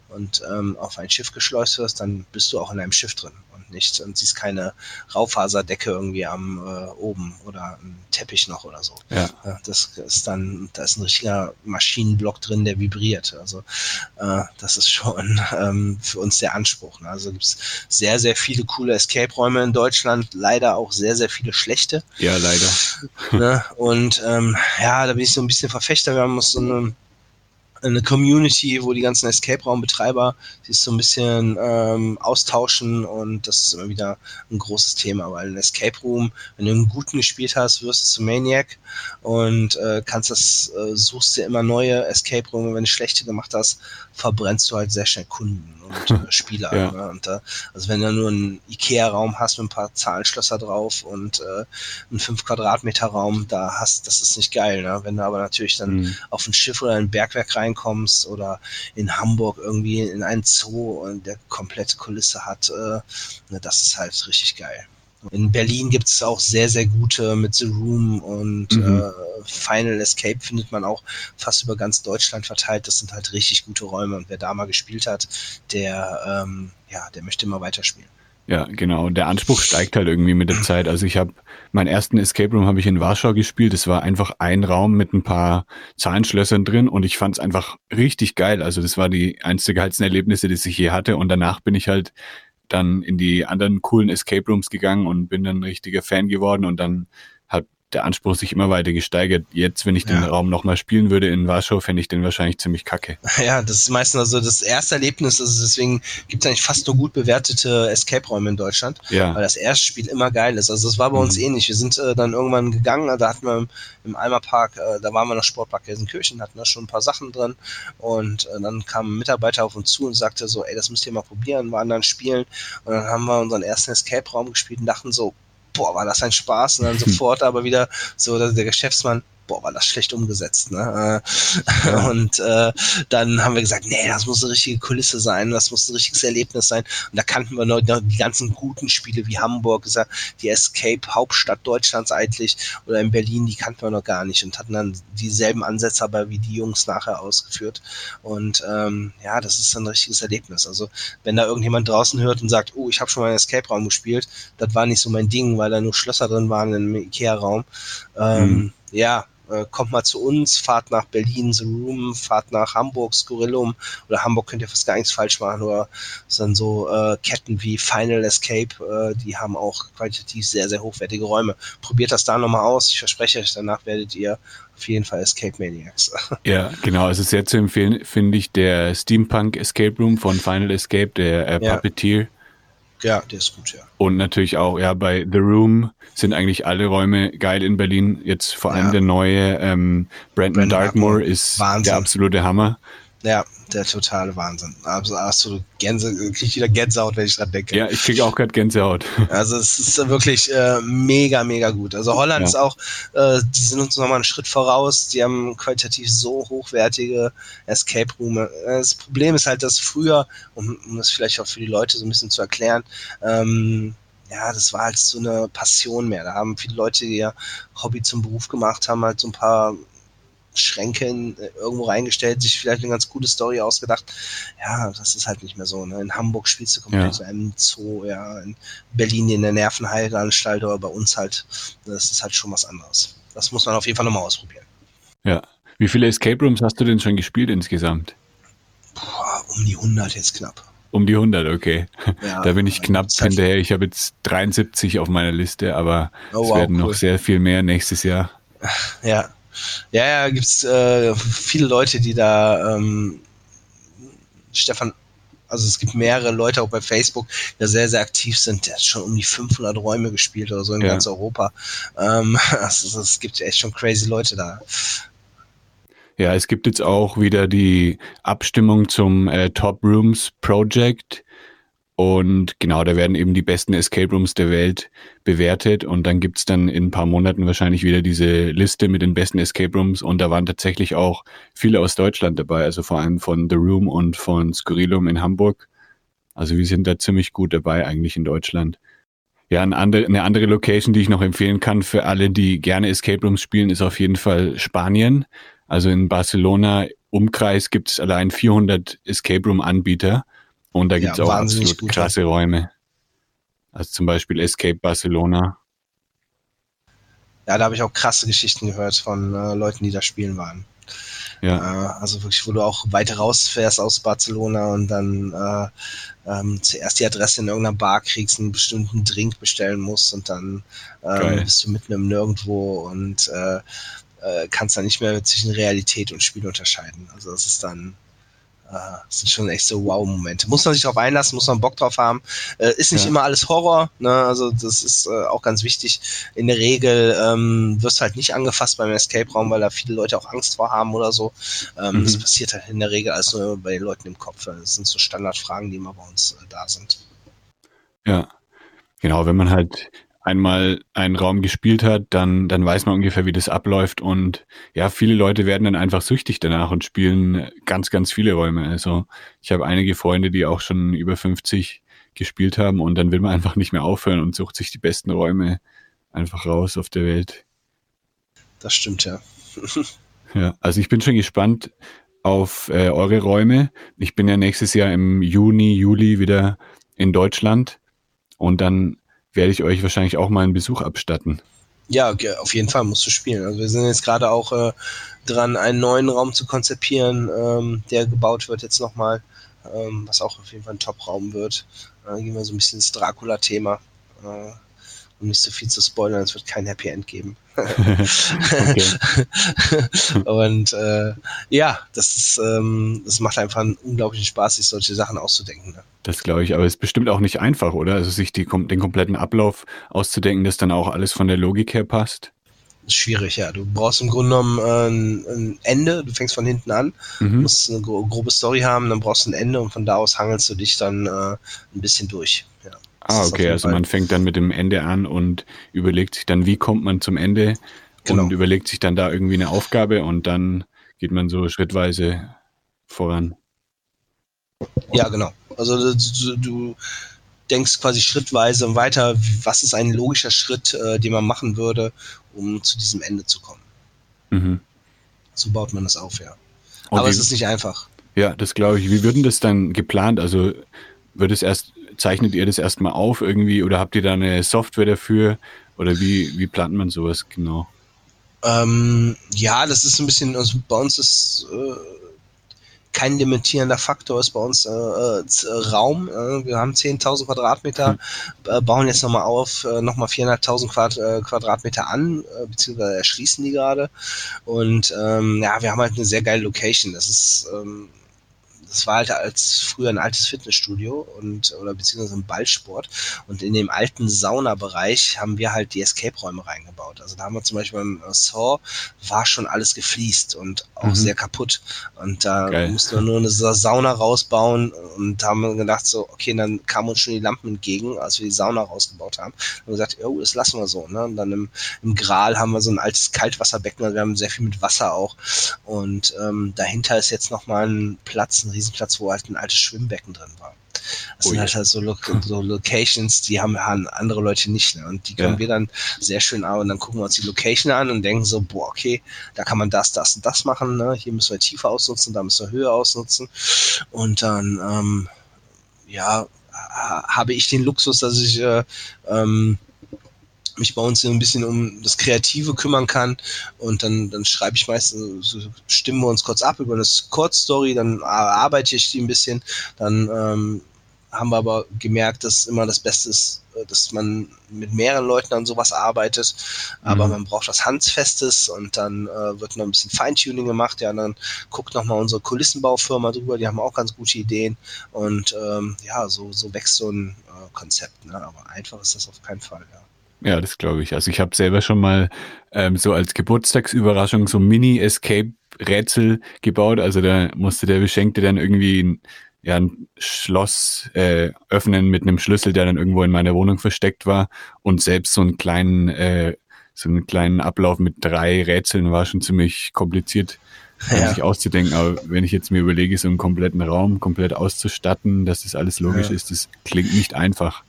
und ähm, auf ein Schiff geschleust wirst, dann bist du auch in einem Schiff drin nicht und siehst keine Raufaserdecke irgendwie am äh, oben oder ein Teppich noch oder so. Ja. Das ist dann, da ist ein richtiger Maschinenblock drin, der vibriert. Also äh, das ist schon ähm, für uns der Anspruch. Ne? Also gibt es sehr, sehr viele coole Escape-Räume in Deutschland, leider auch sehr, sehr viele schlechte. Ja, leider. ne? Und ähm, ja, da bin ich so ein bisschen Verfechter. Wir haben so eine eine Community, wo die ganzen Escape-Raum-Betreiber sich so ein bisschen ähm, austauschen und das ist immer wieder ein großes Thema, weil ein Escape Room, wenn du einen guten gespielt hast, wirst du zum Maniac und äh, kannst das, äh, suchst dir immer neue Escape Room, wenn du schlechte gemacht hast, verbrennst du halt sehr schnell Kunden und äh, Spieler. ja. ne? und, äh, also wenn du nur einen Ikea-Raum hast mit ein paar Zahlenschlösser drauf und äh, einen 5 Quadratmeter Raum, da hast, das ist nicht geil. Ne? Wenn du aber natürlich dann mhm. auf ein Schiff oder ein Bergwerk reinkommst oder in Hamburg irgendwie in einen Zoo und der komplette Kulisse hat, äh, ne, das ist halt richtig geil. In Berlin gibt es auch sehr, sehr gute mit The Room und mhm. äh, Final Escape findet man auch fast über ganz Deutschland verteilt. Das sind halt richtig gute Räume und wer da mal gespielt hat, der, ähm, ja, der möchte immer weiterspielen. Ja, genau. Der Anspruch steigt halt irgendwie mit der Zeit. Also ich habe meinen ersten Escape Room habe ich in Warschau gespielt. Es war einfach ein Raum mit ein paar Zahlenschlössern drin und ich fand es einfach richtig geil. Also das war die einzige geilsten Erlebnisse, die ich je hatte. Und danach bin ich halt dann in die anderen coolen Escape Rooms gegangen und bin dann richtiger Fan geworden und dann der Anspruch sich immer weiter gesteigert. Jetzt, wenn ich den ja. Raum nochmal spielen würde in Warschau, fände ich den wahrscheinlich ziemlich kacke. Ja, das ist meistens also das erste Erlebnis, also deswegen gibt es eigentlich fast nur gut bewertete Escape-Räume in Deutschland, ja. weil das erste Spiel immer geil ist. Also das war bei mhm. uns ähnlich. Wir sind äh, dann irgendwann gegangen, da hatten wir im, im Eimerpark, äh, da waren wir noch Sportpark Gelsenkirchen, hatten da schon ein paar Sachen drin und äh, dann kam ein Mitarbeiter auf uns zu und sagte so, ey, das müsst ihr mal probieren, waren dann spielen und dann haben wir unseren ersten Escape-Raum gespielt und dachten so, boah, war das ein Spaß. Und dann sofort aber wieder so, dass der Geschäftsmann, boah, war das schlecht umgesetzt. Ne? Ja. Und äh, dann haben wir gesagt, nee, das muss eine richtige Kulisse sein, das muss ein richtiges Erlebnis sein. Und da kannten wir noch, die ganzen guten Spiele wie Hamburg, die Escape Hauptstadt Deutschlands eigentlich oder in Berlin, die kannten wir noch gar nicht und hatten dann dieselben Ansätze aber wie die Jungs nachher ausgeführt. Und ähm, ja, das ist ein richtiges Erlebnis. Also wenn da irgendjemand draußen hört und sagt, oh, ich habe schon mal einen Escape-Raum gespielt, das war nicht so mein Ding, weil da nur Schlösser drin waren im Ikea-Raum. Ähm, mhm. Ja, äh, kommt mal zu uns, fahrt nach Berlin, The Room, fahrt nach Hamburg, Skurillum oder Hamburg könnt ihr fast gar nichts falsch machen oder es sind so äh, Ketten wie Final Escape, äh, die haben auch qualitativ sehr, sehr hochwertige Räume. Probiert das da nochmal aus, ich verspreche euch, danach werdet ihr auf jeden Fall Escape Maniacs. Ja, genau, also sehr zu empfehlen finde ich der Steampunk Escape Room von Final Escape, der äh, Puppeteer. Ja ja, der ist gut, ja. Und natürlich auch, ja, bei The Room sind eigentlich alle Räume geil in Berlin. Jetzt vor allem ja. der neue ähm, Brandon, Brandon Darkmoor ist Wahnsinn. der absolute Hammer. Ja, der totale Wahnsinn. Also absolut Gänse, kriege ich wieder Gänsehaut, wenn ich dran denke. Ja, ich kriege auch gerade Gänsehaut. Also es ist wirklich äh, mega, mega gut. Also Holland ja. ist auch, äh, die sind uns nochmal einen Schritt voraus. Die haben qualitativ so hochwertige Escape Room. Das Problem ist halt, dass früher, um, um das vielleicht auch für die Leute so ein bisschen zu erklären, ähm, ja, das war halt so eine Passion mehr. Da haben viele Leute, die ja Hobby zum Beruf gemacht haben, halt so ein paar Schränke in, äh, irgendwo reingestellt, sich vielleicht eine ganz coole Story ausgedacht. Ja, das ist halt nicht mehr so. Ne? In Hamburg spielst du komplett ja. so einem Zoo, ja, in Berlin in der Nervenheilanstalt, aber bei uns halt, das ist halt schon was anderes. Das muss man auf jeden Fall nochmal ausprobieren. Ja. Wie viele Escape Rooms hast du denn schon gespielt insgesamt? Boah, um die 100 jetzt knapp. Um die 100, okay. Ja, da bin ich knapp hinterher. Ich habe jetzt 73 auf meiner Liste, aber oh, es wow, werden cool. noch sehr viel mehr nächstes Jahr. Ja, ja, ja, gibt's äh, viele Leute, die da ähm, Stefan, also es gibt mehrere Leute auch bei Facebook, die da sehr, sehr aktiv sind. Der hat schon um die 500 Räume gespielt oder so in ja. ganz Europa. Ähm, also, es gibt echt schon crazy Leute da. Ja, es gibt jetzt auch wieder die Abstimmung zum äh, Top Rooms Project. Und genau, da werden eben die besten Escape Rooms der Welt bewertet. Und dann gibt's dann in ein paar Monaten wahrscheinlich wieder diese Liste mit den besten Escape Rooms. Und da waren tatsächlich auch viele aus Deutschland dabei, also vor allem von The Room und von Skurrilum in Hamburg. Also wir sind da ziemlich gut dabei eigentlich in Deutschland. Ja, eine andere, eine andere Location, die ich noch empfehlen kann für alle, die gerne Escape Rooms spielen, ist auf jeden Fall Spanien. Also in Barcelona Umkreis gibt es allein 400 Escape Room Anbieter. Und da gibt es ja, auch absolut gut, krasse Räume. Also zum Beispiel Escape Barcelona. Ja, da habe ich auch krasse Geschichten gehört von äh, Leuten, die da spielen waren. Ja. Äh, also wirklich, wo du auch weiter rausfährst aus Barcelona und dann äh, ähm, zuerst die Adresse in irgendeiner Bar kriegst, einen bestimmten Drink bestellen musst und dann ähm, bist du mitten im Nirgendwo und äh, äh, kannst dann nicht mehr zwischen Realität und Spiel unterscheiden. Also das ist dann das sind schon echt so Wow-Momente. Muss man sich darauf einlassen, muss man Bock drauf haben. Äh, ist nicht ja. immer alles Horror, ne? also das ist äh, auch ganz wichtig. In der Regel ähm, wirst du halt nicht angefasst beim Escape-Raum, weil da viele Leute auch Angst vor haben oder so. Ähm, mhm. Das passiert halt in der Regel alles nur bei den Leuten im Kopf. Das sind so Standardfragen, die immer bei uns äh, da sind. Ja, genau, wenn man halt einmal einen Raum gespielt hat, dann, dann weiß man ungefähr, wie das abläuft. Und ja, viele Leute werden dann einfach süchtig danach und spielen ganz, ganz viele Räume. Also ich habe einige Freunde, die auch schon über 50 gespielt haben und dann will man einfach nicht mehr aufhören und sucht sich die besten Räume einfach raus auf der Welt. Das stimmt, ja. ja, also ich bin schon gespannt auf äh, eure Räume. Ich bin ja nächstes Jahr im Juni, Juli wieder in Deutschland und dann werde ich euch wahrscheinlich auch mal einen Besuch abstatten. Ja, auf jeden Fall musst du spielen. Also wir sind jetzt gerade auch äh, dran, einen neuen Raum zu konzipieren, ähm, der gebaut wird jetzt nochmal, ähm, was auch auf jeden Fall ein Top-Raum wird. Äh, gehen wir so ein bisschen ins Dracula-Thema. Äh, um nicht so viel zu spoilern, es wird kein Happy End geben. und äh, ja, das ist, ähm, das macht einfach einen unglaublichen Spaß, sich solche Sachen auszudenken. Ne? Das glaube ich, aber es ist bestimmt auch nicht einfach, oder? Also sich die, den kompletten Ablauf auszudenken, dass dann auch alles von der Logik her passt. Schwierig, ja. Du brauchst im Grunde genommen äh, ein, ein, Ende, du fängst von hinten an, mhm. musst eine grobe Story haben, dann brauchst du ein Ende und von da aus hangelst du dich dann äh, ein bisschen durch. Ja. Ah, okay, also man fängt dann mit dem Ende an und überlegt sich dann, wie kommt man zum Ende genau. und überlegt sich dann da irgendwie eine Aufgabe und dann geht man so schrittweise voran. Ja, genau. Also du, du denkst quasi schrittweise weiter, was ist ein logischer Schritt, äh, den man machen würde, um zu diesem Ende zu kommen. Mhm. So baut man das auf, ja. Und Aber es ist nicht einfach. Ja, das glaube ich. Wie würden das dann geplant? Also wird es erst, zeichnet ihr das erstmal auf irgendwie oder habt ihr da eine Software dafür? Oder wie, wie plant man sowas genau? Ähm, ja, das ist ein bisschen, also bei uns ist äh, kein limitierender Faktor ist bei uns äh, äh, Raum. Äh, wir haben 10.000 Quadratmeter, hm. bauen jetzt nochmal auf, äh, nochmal 400.000 Quad, äh, Quadratmeter an, äh, beziehungsweise erschließen die gerade. Und ähm, ja, wir haben halt eine sehr geile Location. Das ist ähm, das war halt als früher ein altes Fitnessstudio und oder beziehungsweise ein Ballsport und in dem alten Saunabereich haben wir halt die Escape-Räume reingebaut. Also da haben wir zum Beispiel beim Saw war schon alles gefliest und auch mhm. sehr kaputt und da Geil. mussten wir nur eine Sauna rausbauen und haben gedacht so, okay, dann kamen uns schon die Lampen entgegen, als wir die Sauna rausgebaut haben. Und gesagt, oh, das lassen wir so. Ne? Und dann im, im Gral haben wir so ein altes Kaltwasserbecken, also wir haben sehr viel mit Wasser auch und ähm, dahinter ist jetzt nochmal ein Platz, ein Riesenplatz, wo halt ein altes Schwimmbecken drin war. Das oh sind halt, halt so, Lo so, Locations, die haben, haben andere Leute nicht. Ne? Und die können ja. wir dann sehr schön an und dann gucken wir uns die Location an und denken so, boah, okay, da kann man das, das und das machen. Ne? Hier müssen wir Tiefe ausnutzen, da müssen wir Höhe ausnutzen. Und dann, ähm, ja, habe ich den Luxus, dass ich äh, ähm, mich bei uns ein bisschen um das Kreative kümmern kann und dann, dann schreibe ich meistens, so stimmen wir uns kurz ab über eine Kurzstory, dann arbeite ich die ein bisschen, dann ähm, haben wir aber gemerkt, dass immer das Beste ist, äh, dass man mit mehreren Leuten an sowas arbeitet, aber mhm. man braucht was Handfestes und dann äh, wird noch ein bisschen Feintuning gemacht, ja, und dann guckt nochmal unsere Kulissenbaufirma drüber, die haben auch ganz gute Ideen und ähm, ja, so, so wächst so ein äh, Konzept, ne? aber einfach ist das auf keinen Fall, ja. Ja, das glaube ich. Also ich habe selber schon mal ähm, so als Geburtstagsüberraschung so Mini-Escape-Rätsel gebaut. Also da musste der Beschenkte dann irgendwie ein, ja, ein Schloss äh, öffnen mit einem Schlüssel, der dann irgendwo in meiner Wohnung versteckt war. Und selbst so einen kleinen, äh, so einen kleinen Ablauf mit drei Rätseln war schon ziemlich kompliziert ja. sich auszudenken. Aber wenn ich jetzt mir überlege, so einen kompletten Raum komplett auszustatten, dass das alles logisch ja. ist, das klingt nicht einfach.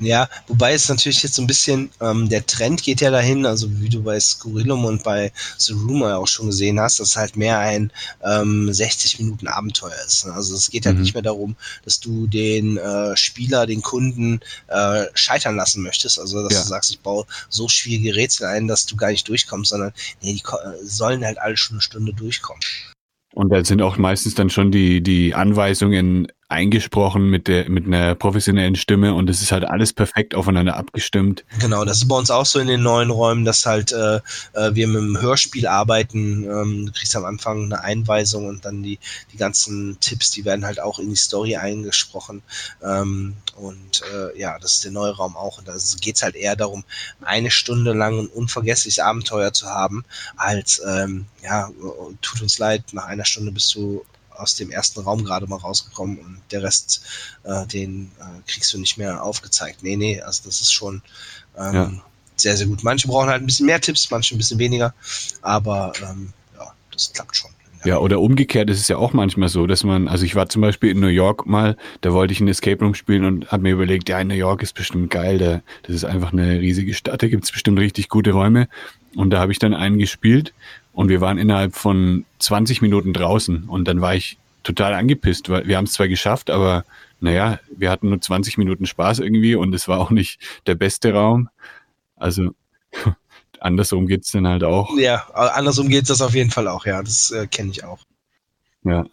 Ja, wobei es natürlich jetzt so ein bisschen, ähm, der Trend geht ja dahin, also wie du bei Skurrilum und bei The Rumor auch schon gesehen hast, dass es halt mehr ein ähm, 60 Minuten Abenteuer ist. Ne? Also es geht halt mhm. nicht mehr darum, dass du den äh, Spieler, den Kunden äh, scheitern lassen möchtest. Also dass ja. du sagst, ich baue so schwierige Rätsel ein, dass du gar nicht durchkommst, sondern nee, die sollen halt alle schon eine Stunde durchkommen. Und da sind auch meistens dann schon die, die Anweisungen eingesprochen mit der mit einer professionellen Stimme und es ist halt alles perfekt aufeinander abgestimmt. Genau, das ist bei uns auch so in den neuen Räumen, dass halt äh, äh, wir mit dem Hörspiel arbeiten. Ähm, du kriegst am Anfang eine Einweisung und dann die die ganzen Tipps, die werden halt auch in die Story eingesprochen. Ähm, und äh, ja, das ist der neue Raum auch. Und da geht es halt eher darum, eine Stunde lang ein unvergessliches Abenteuer zu haben, als ähm, ja, tut uns leid, nach einer Stunde bist du aus dem ersten Raum gerade mal rausgekommen und der Rest, äh, den äh, kriegst du nicht mehr aufgezeigt. Nee, nee, also das ist schon ähm, ja. sehr, sehr gut. Manche brauchen halt ein bisschen mehr Tipps, manche ein bisschen weniger, aber ähm, ja, das klappt schon. Ja, oder umgekehrt ist es ja auch manchmal so, dass man, also ich war zum Beispiel in New York mal, da wollte ich ein Escape Room spielen und habe mir überlegt, ja, New York ist bestimmt geil, da, das ist einfach eine riesige Stadt, da gibt's bestimmt richtig gute Räume. Und da habe ich dann einen gespielt und wir waren innerhalb von 20 Minuten draußen und dann war ich total angepisst, weil wir haben es zwar geschafft, aber naja, wir hatten nur 20 Minuten Spaß irgendwie und es war auch nicht der beste Raum. Also andersrum geht's dann halt auch. Ja, andersrum geht's das auf jeden Fall auch, ja, das äh, kenne ich auch. Ja.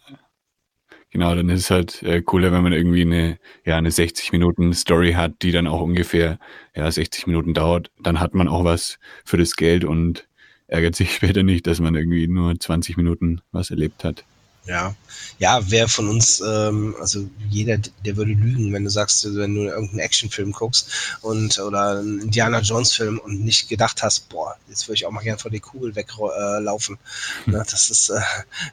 Genau, dann ist es halt äh, cooler, wenn man irgendwie eine, ja, eine 60 Minuten Story hat, die dann auch ungefähr ja, 60 Minuten dauert. Dann hat man auch was für das Geld und ärgert sich später nicht, dass man irgendwie nur 20 Minuten was erlebt hat. Ja, ja, wer von uns, ähm, also jeder, der würde lügen, wenn du sagst, wenn du irgendeinen Actionfilm guckst und oder einen Indiana Jones Film und nicht gedacht hast, boah, jetzt würde ich auch mal gerne vor die Kugel weglaufen. Äh, hm. Das ist äh,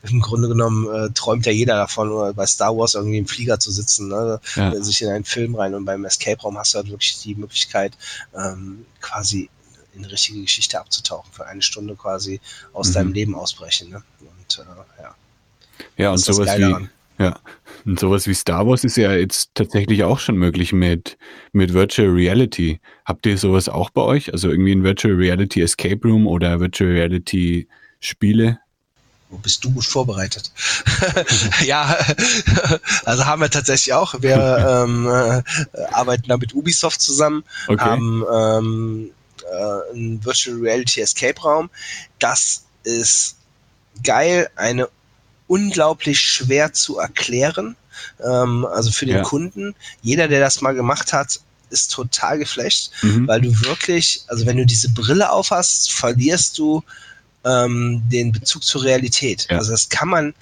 im Grunde genommen äh, träumt ja jeder davon, oder bei Star Wars irgendwie im Flieger zu sitzen, ne? ja. sich in einen Film rein und beim Escape Raum hast du halt wirklich die Möglichkeit, ähm, quasi in richtige Geschichte abzutauchen, für eine Stunde quasi aus mhm. deinem Leben ausbrechen. Ne? Und äh, ja. Ja, und sowas wie, ja, und sowas wie Star Wars ist ja jetzt tatsächlich auch schon möglich mit, mit Virtual Reality. Habt ihr sowas auch bei euch? Also irgendwie ein Virtual Reality Escape Room oder Virtual Reality Spiele? Wo bist du gut vorbereitet? ja, also haben wir tatsächlich auch. Wir ähm, äh, arbeiten da mit Ubisoft zusammen, okay. haben ähm, äh, einen Virtual Reality Escape Raum. Das ist geil, eine unglaublich schwer zu erklären. Ähm, also für den ja. Kunden. Jeder, der das mal gemacht hat, ist total geflasht, mhm. weil du wirklich, also wenn du diese Brille aufhast, verlierst du ähm, den Bezug zur Realität. Ja. Also das kann man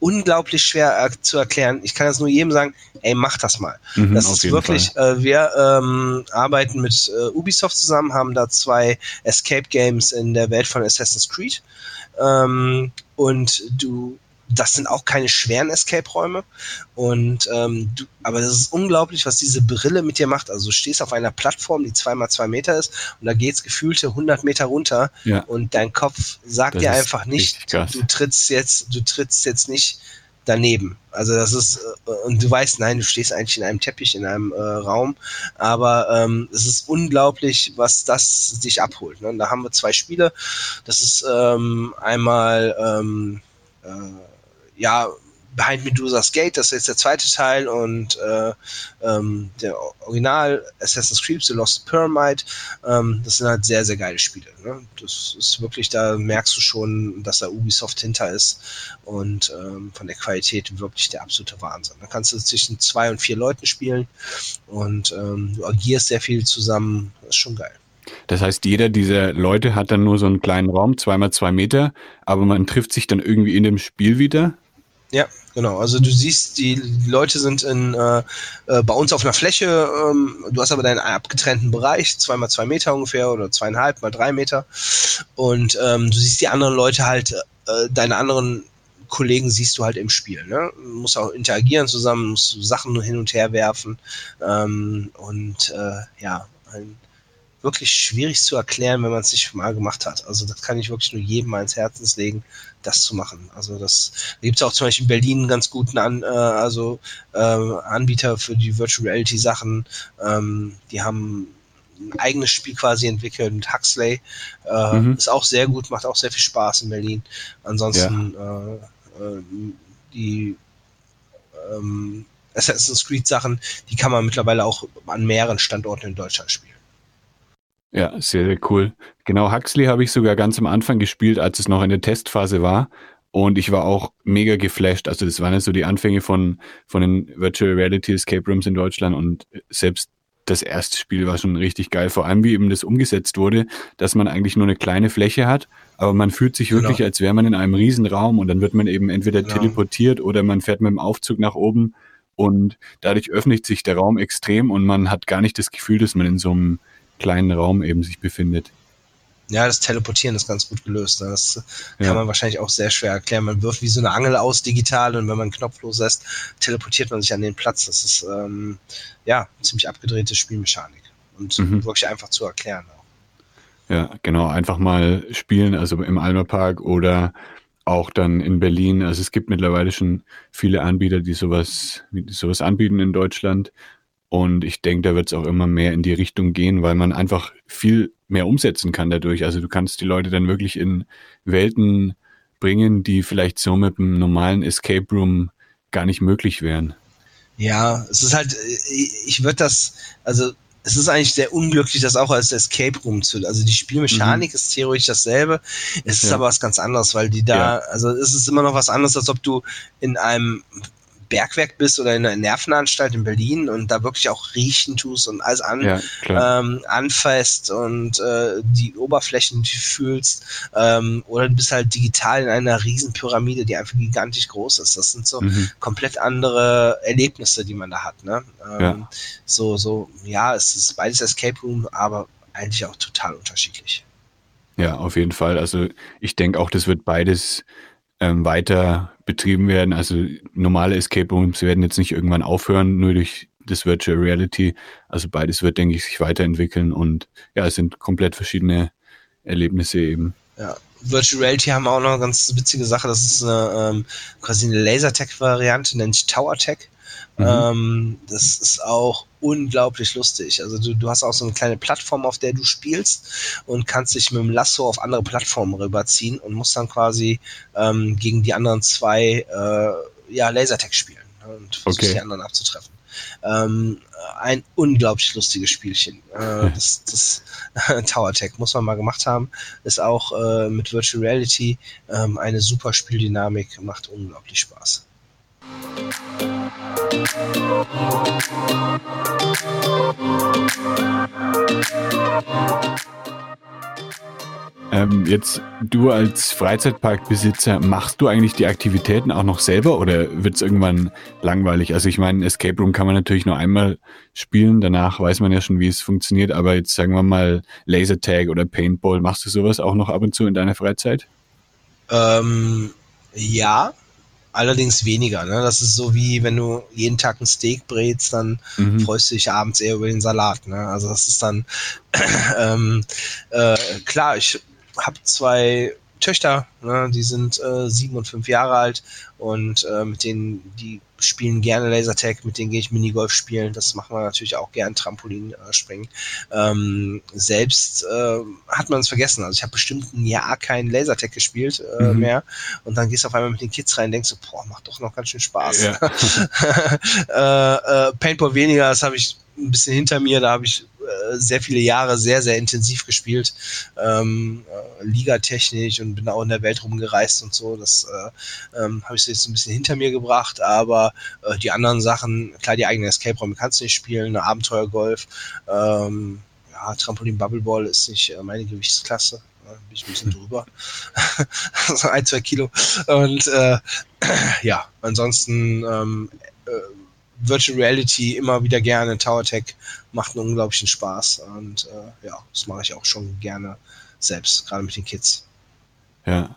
unglaublich schwer äh, zu erklären. Ich kann das nur jedem sagen, ey, mach das mal. Mhm, das ist wirklich, äh, wir ähm, arbeiten mit äh, Ubisoft zusammen, haben da zwei Escape Games in der Welt von Assassin's Creed. Ähm, und du das sind auch keine schweren Escape-Räume. Und ähm, du, aber das ist unglaublich, was diese Brille mit dir macht. Also du stehst auf einer Plattform, die zwei mal zwei Meter ist, und da geht's gefühlte 100 Meter runter. Ja. Und dein Kopf sagt das dir einfach nicht, du, du trittst jetzt, du trittst jetzt nicht daneben. Also das ist, äh, und du weißt, nein, du stehst eigentlich in einem Teppich, in einem äh, Raum, aber ähm, es ist unglaublich, was das dich abholt. Ne? Und da haben wir zwei Spiele. Das ist ähm, einmal ähm, äh, ja, Behind Medusa's Gate, das ist jetzt der zweite Teil und äh, ähm, der Original Assassin's Creed, The Lost Pyramid, ähm, das sind halt sehr, sehr geile Spiele. Ne? Das ist wirklich, da merkst du schon, dass da Ubisoft hinter ist und ähm, von der Qualität wirklich der absolute Wahnsinn. Da kannst du zwischen zwei und vier Leuten spielen und ähm, du agierst sehr viel zusammen, das ist schon geil. Das heißt, jeder dieser Leute hat dann nur so einen kleinen Raum, zweimal zwei Meter, aber man trifft sich dann irgendwie in dem Spiel wieder ja, genau. Also du siehst, die Leute sind in, äh, äh, bei uns auf einer Fläche, ähm, du hast aber deinen abgetrennten Bereich, zweimal zwei Meter ungefähr oder zweieinhalb mal drei Meter. Und ähm, du siehst die anderen Leute halt, äh, deine anderen Kollegen siehst du halt im Spiel. Ne? Du musst auch interagieren zusammen, musst Sachen hin und her werfen. Ähm, und äh, ja, ein wirklich schwierig zu erklären, wenn man es nicht mal gemacht hat. Also das kann ich wirklich nur jedem mal ins Herzens legen, das zu machen. Also das da gibt es auch zum Beispiel in Berlin einen ganz guten An, äh, also äh, Anbieter für die Virtual Reality Sachen. Ähm, die haben ein eigenes Spiel quasi entwickelt mit Huxley. Äh, mhm. Ist auch sehr gut, macht auch sehr viel Spaß in Berlin. Ansonsten ja. äh, äh, die ähm, Assassin's Creed Sachen, die kann man mittlerweile auch an mehreren Standorten in Deutschland spielen. Ja, sehr, sehr cool. Genau, Huxley habe ich sogar ganz am Anfang gespielt, als es noch in der Testphase war. Und ich war auch mega geflasht. Also das waren ja so die Anfänge von, von den Virtual Reality Escape Rooms in Deutschland und selbst das erste Spiel war schon richtig geil. Vor allem, wie eben das umgesetzt wurde, dass man eigentlich nur eine kleine Fläche hat, aber man fühlt sich wirklich, genau. als wäre man in einem riesen Raum und dann wird man eben entweder genau. teleportiert oder man fährt mit dem Aufzug nach oben und dadurch öffnet sich der Raum extrem und man hat gar nicht das Gefühl, dass man in so einem kleinen Raum eben sich befindet. Ja, das Teleportieren ist ganz gut gelöst. Ne? Das kann ja. man wahrscheinlich auch sehr schwer erklären. Man wirft wie so eine Angel aus digital und wenn man einen Knopf loslässt, teleportiert man sich an den Platz. Das ist ähm, ja ziemlich abgedrehte Spielmechanik und mhm. wirklich einfach zu erklären. Auch. Ja, genau. Einfach mal spielen, also im Alma Park oder auch dann in Berlin. Also es gibt mittlerweile schon viele Anbieter, die sowas, die sowas anbieten in Deutschland. Und ich denke, da wird es auch immer mehr in die Richtung gehen, weil man einfach viel mehr umsetzen kann dadurch. Also du kannst die Leute dann wirklich in Welten bringen, die vielleicht so mit einem normalen Escape Room gar nicht möglich wären. Ja, es ist halt, ich würde das, also es ist eigentlich sehr unglücklich, das auch als Escape Room zu. Also die Spielmechanik mhm. ist theoretisch dasselbe. Es ist ja. aber was ganz anderes, weil die da, ja. also es ist immer noch was anderes, als ob du in einem Bergwerk bist oder in einer Nervenanstalt in Berlin und da wirklich auch riechen tust und alles an, ja, ähm, anfasst und äh, die Oberflächen fühlst ähm, oder du bist halt digital in einer riesen Pyramide, die einfach gigantisch groß ist. Das sind so mhm. komplett andere Erlebnisse, die man da hat. Ne? Ähm, ja. So, so, ja, es ist beides Escape Room, aber eigentlich auch total unterschiedlich. Ja, auf jeden Fall. Also ich denke auch, das wird beides ähm, weiter betrieben werden. Also normale Escape Rooms werden jetzt nicht irgendwann aufhören, nur durch das Virtual Reality. Also beides wird, denke ich, sich weiterentwickeln und ja, es sind komplett verschiedene Erlebnisse eben. Ja, Virtual Reality haben auch noch eine ganz witzige Sache. Das ist eine, ähm, quasi eine Lasertech-Variante, nennt sich Tower Tech. Mhm. Ähm, das ist auch unglaublich lustig. Also du, du hast auch so eine kleine Plattform, auf der du spielst und kannst dich mit dem Lasso auf andere Plattformen rüberziehen und musst dann quasi ähm, gegen die anderen zwei äh, ja, Lasertag spielen ne, und versuchst okay. die anderen abzutreffen. Ähm, ein unglaublich lustiges Spielchen. Äh, das das Tower Tech muss man mal gemacht haben. Ist auch äh, mit Virtual Reality ähm, eine super Spieldynamik, macht unglaublich Spaß. Äh, ähm, jetzt du als Freizeitparkbesitzer, machst du eigentlich die Aktivitäten auch noch selber oder wird es irgendwann langweilig? Also ich meine, Escape Room kann man natürlich nur einmal spielen, danach weiß man ja schon, wie es funktioniert, aber jetzt sagen wir mal Lasertag oder Paintball, machst du sowas auch noch ab und zu in deiner Freizeit? Ähm, ja, allerdings weniger. Ne? Das ist so wie wenn du jeden Tag ein Steak brätst, dann mhm. freust du dich abends eher über den Salat. Ne? Also das ist dann ähm, äh, klar, ich habe zwei Töchter, ne, die sind äh, sieben und fünf Jahre alt und äh, mit denen, die spielen gerne Lasertag, mit denen gehe ich Minigolf spielen, das machen wir natürlich auch gern, Trampolin äh, springen. Ähm, selbst äh, hat man es vergessen, also ich habe bestimmt ein Jahr kein Lasertag gespielt äh, mhm. mehr und dann gehst du auf einmal mit den Kids rein und denkst so, boah, macht doch noch ganz schön Spaß. Ja. äh, äh, Paintball weniger, das habe ich ein bisschen hinter mir, da habe ich äh, sehr viele Jahre sehr, sehr intensiv gespielt, ähm, äh, ligatechnisch und bin auch in der Welt rumgereist und so. Das äh, ähm, habe ich jetzt ein bisschen hinter mir gebracht, aber äh, die anderen Sachen, klar, die eigenen Escape-Räume kannst du nicht spielen, Abenteuergolf, ähm, ja, Trampolin Bubbleball ist nicht äh, meine Gewichtsklasse bin ich ein bisschen drüber. so ein, zwei Kilo. Und äh, ja, ansonsten ähm, äh, Virtual Reality immer wieder gerne. Tower Tech macht einen unglaublichen Spaß und äh, ja, das mache ich auch schon gerne selbst, gerade mit den Kids. Ja.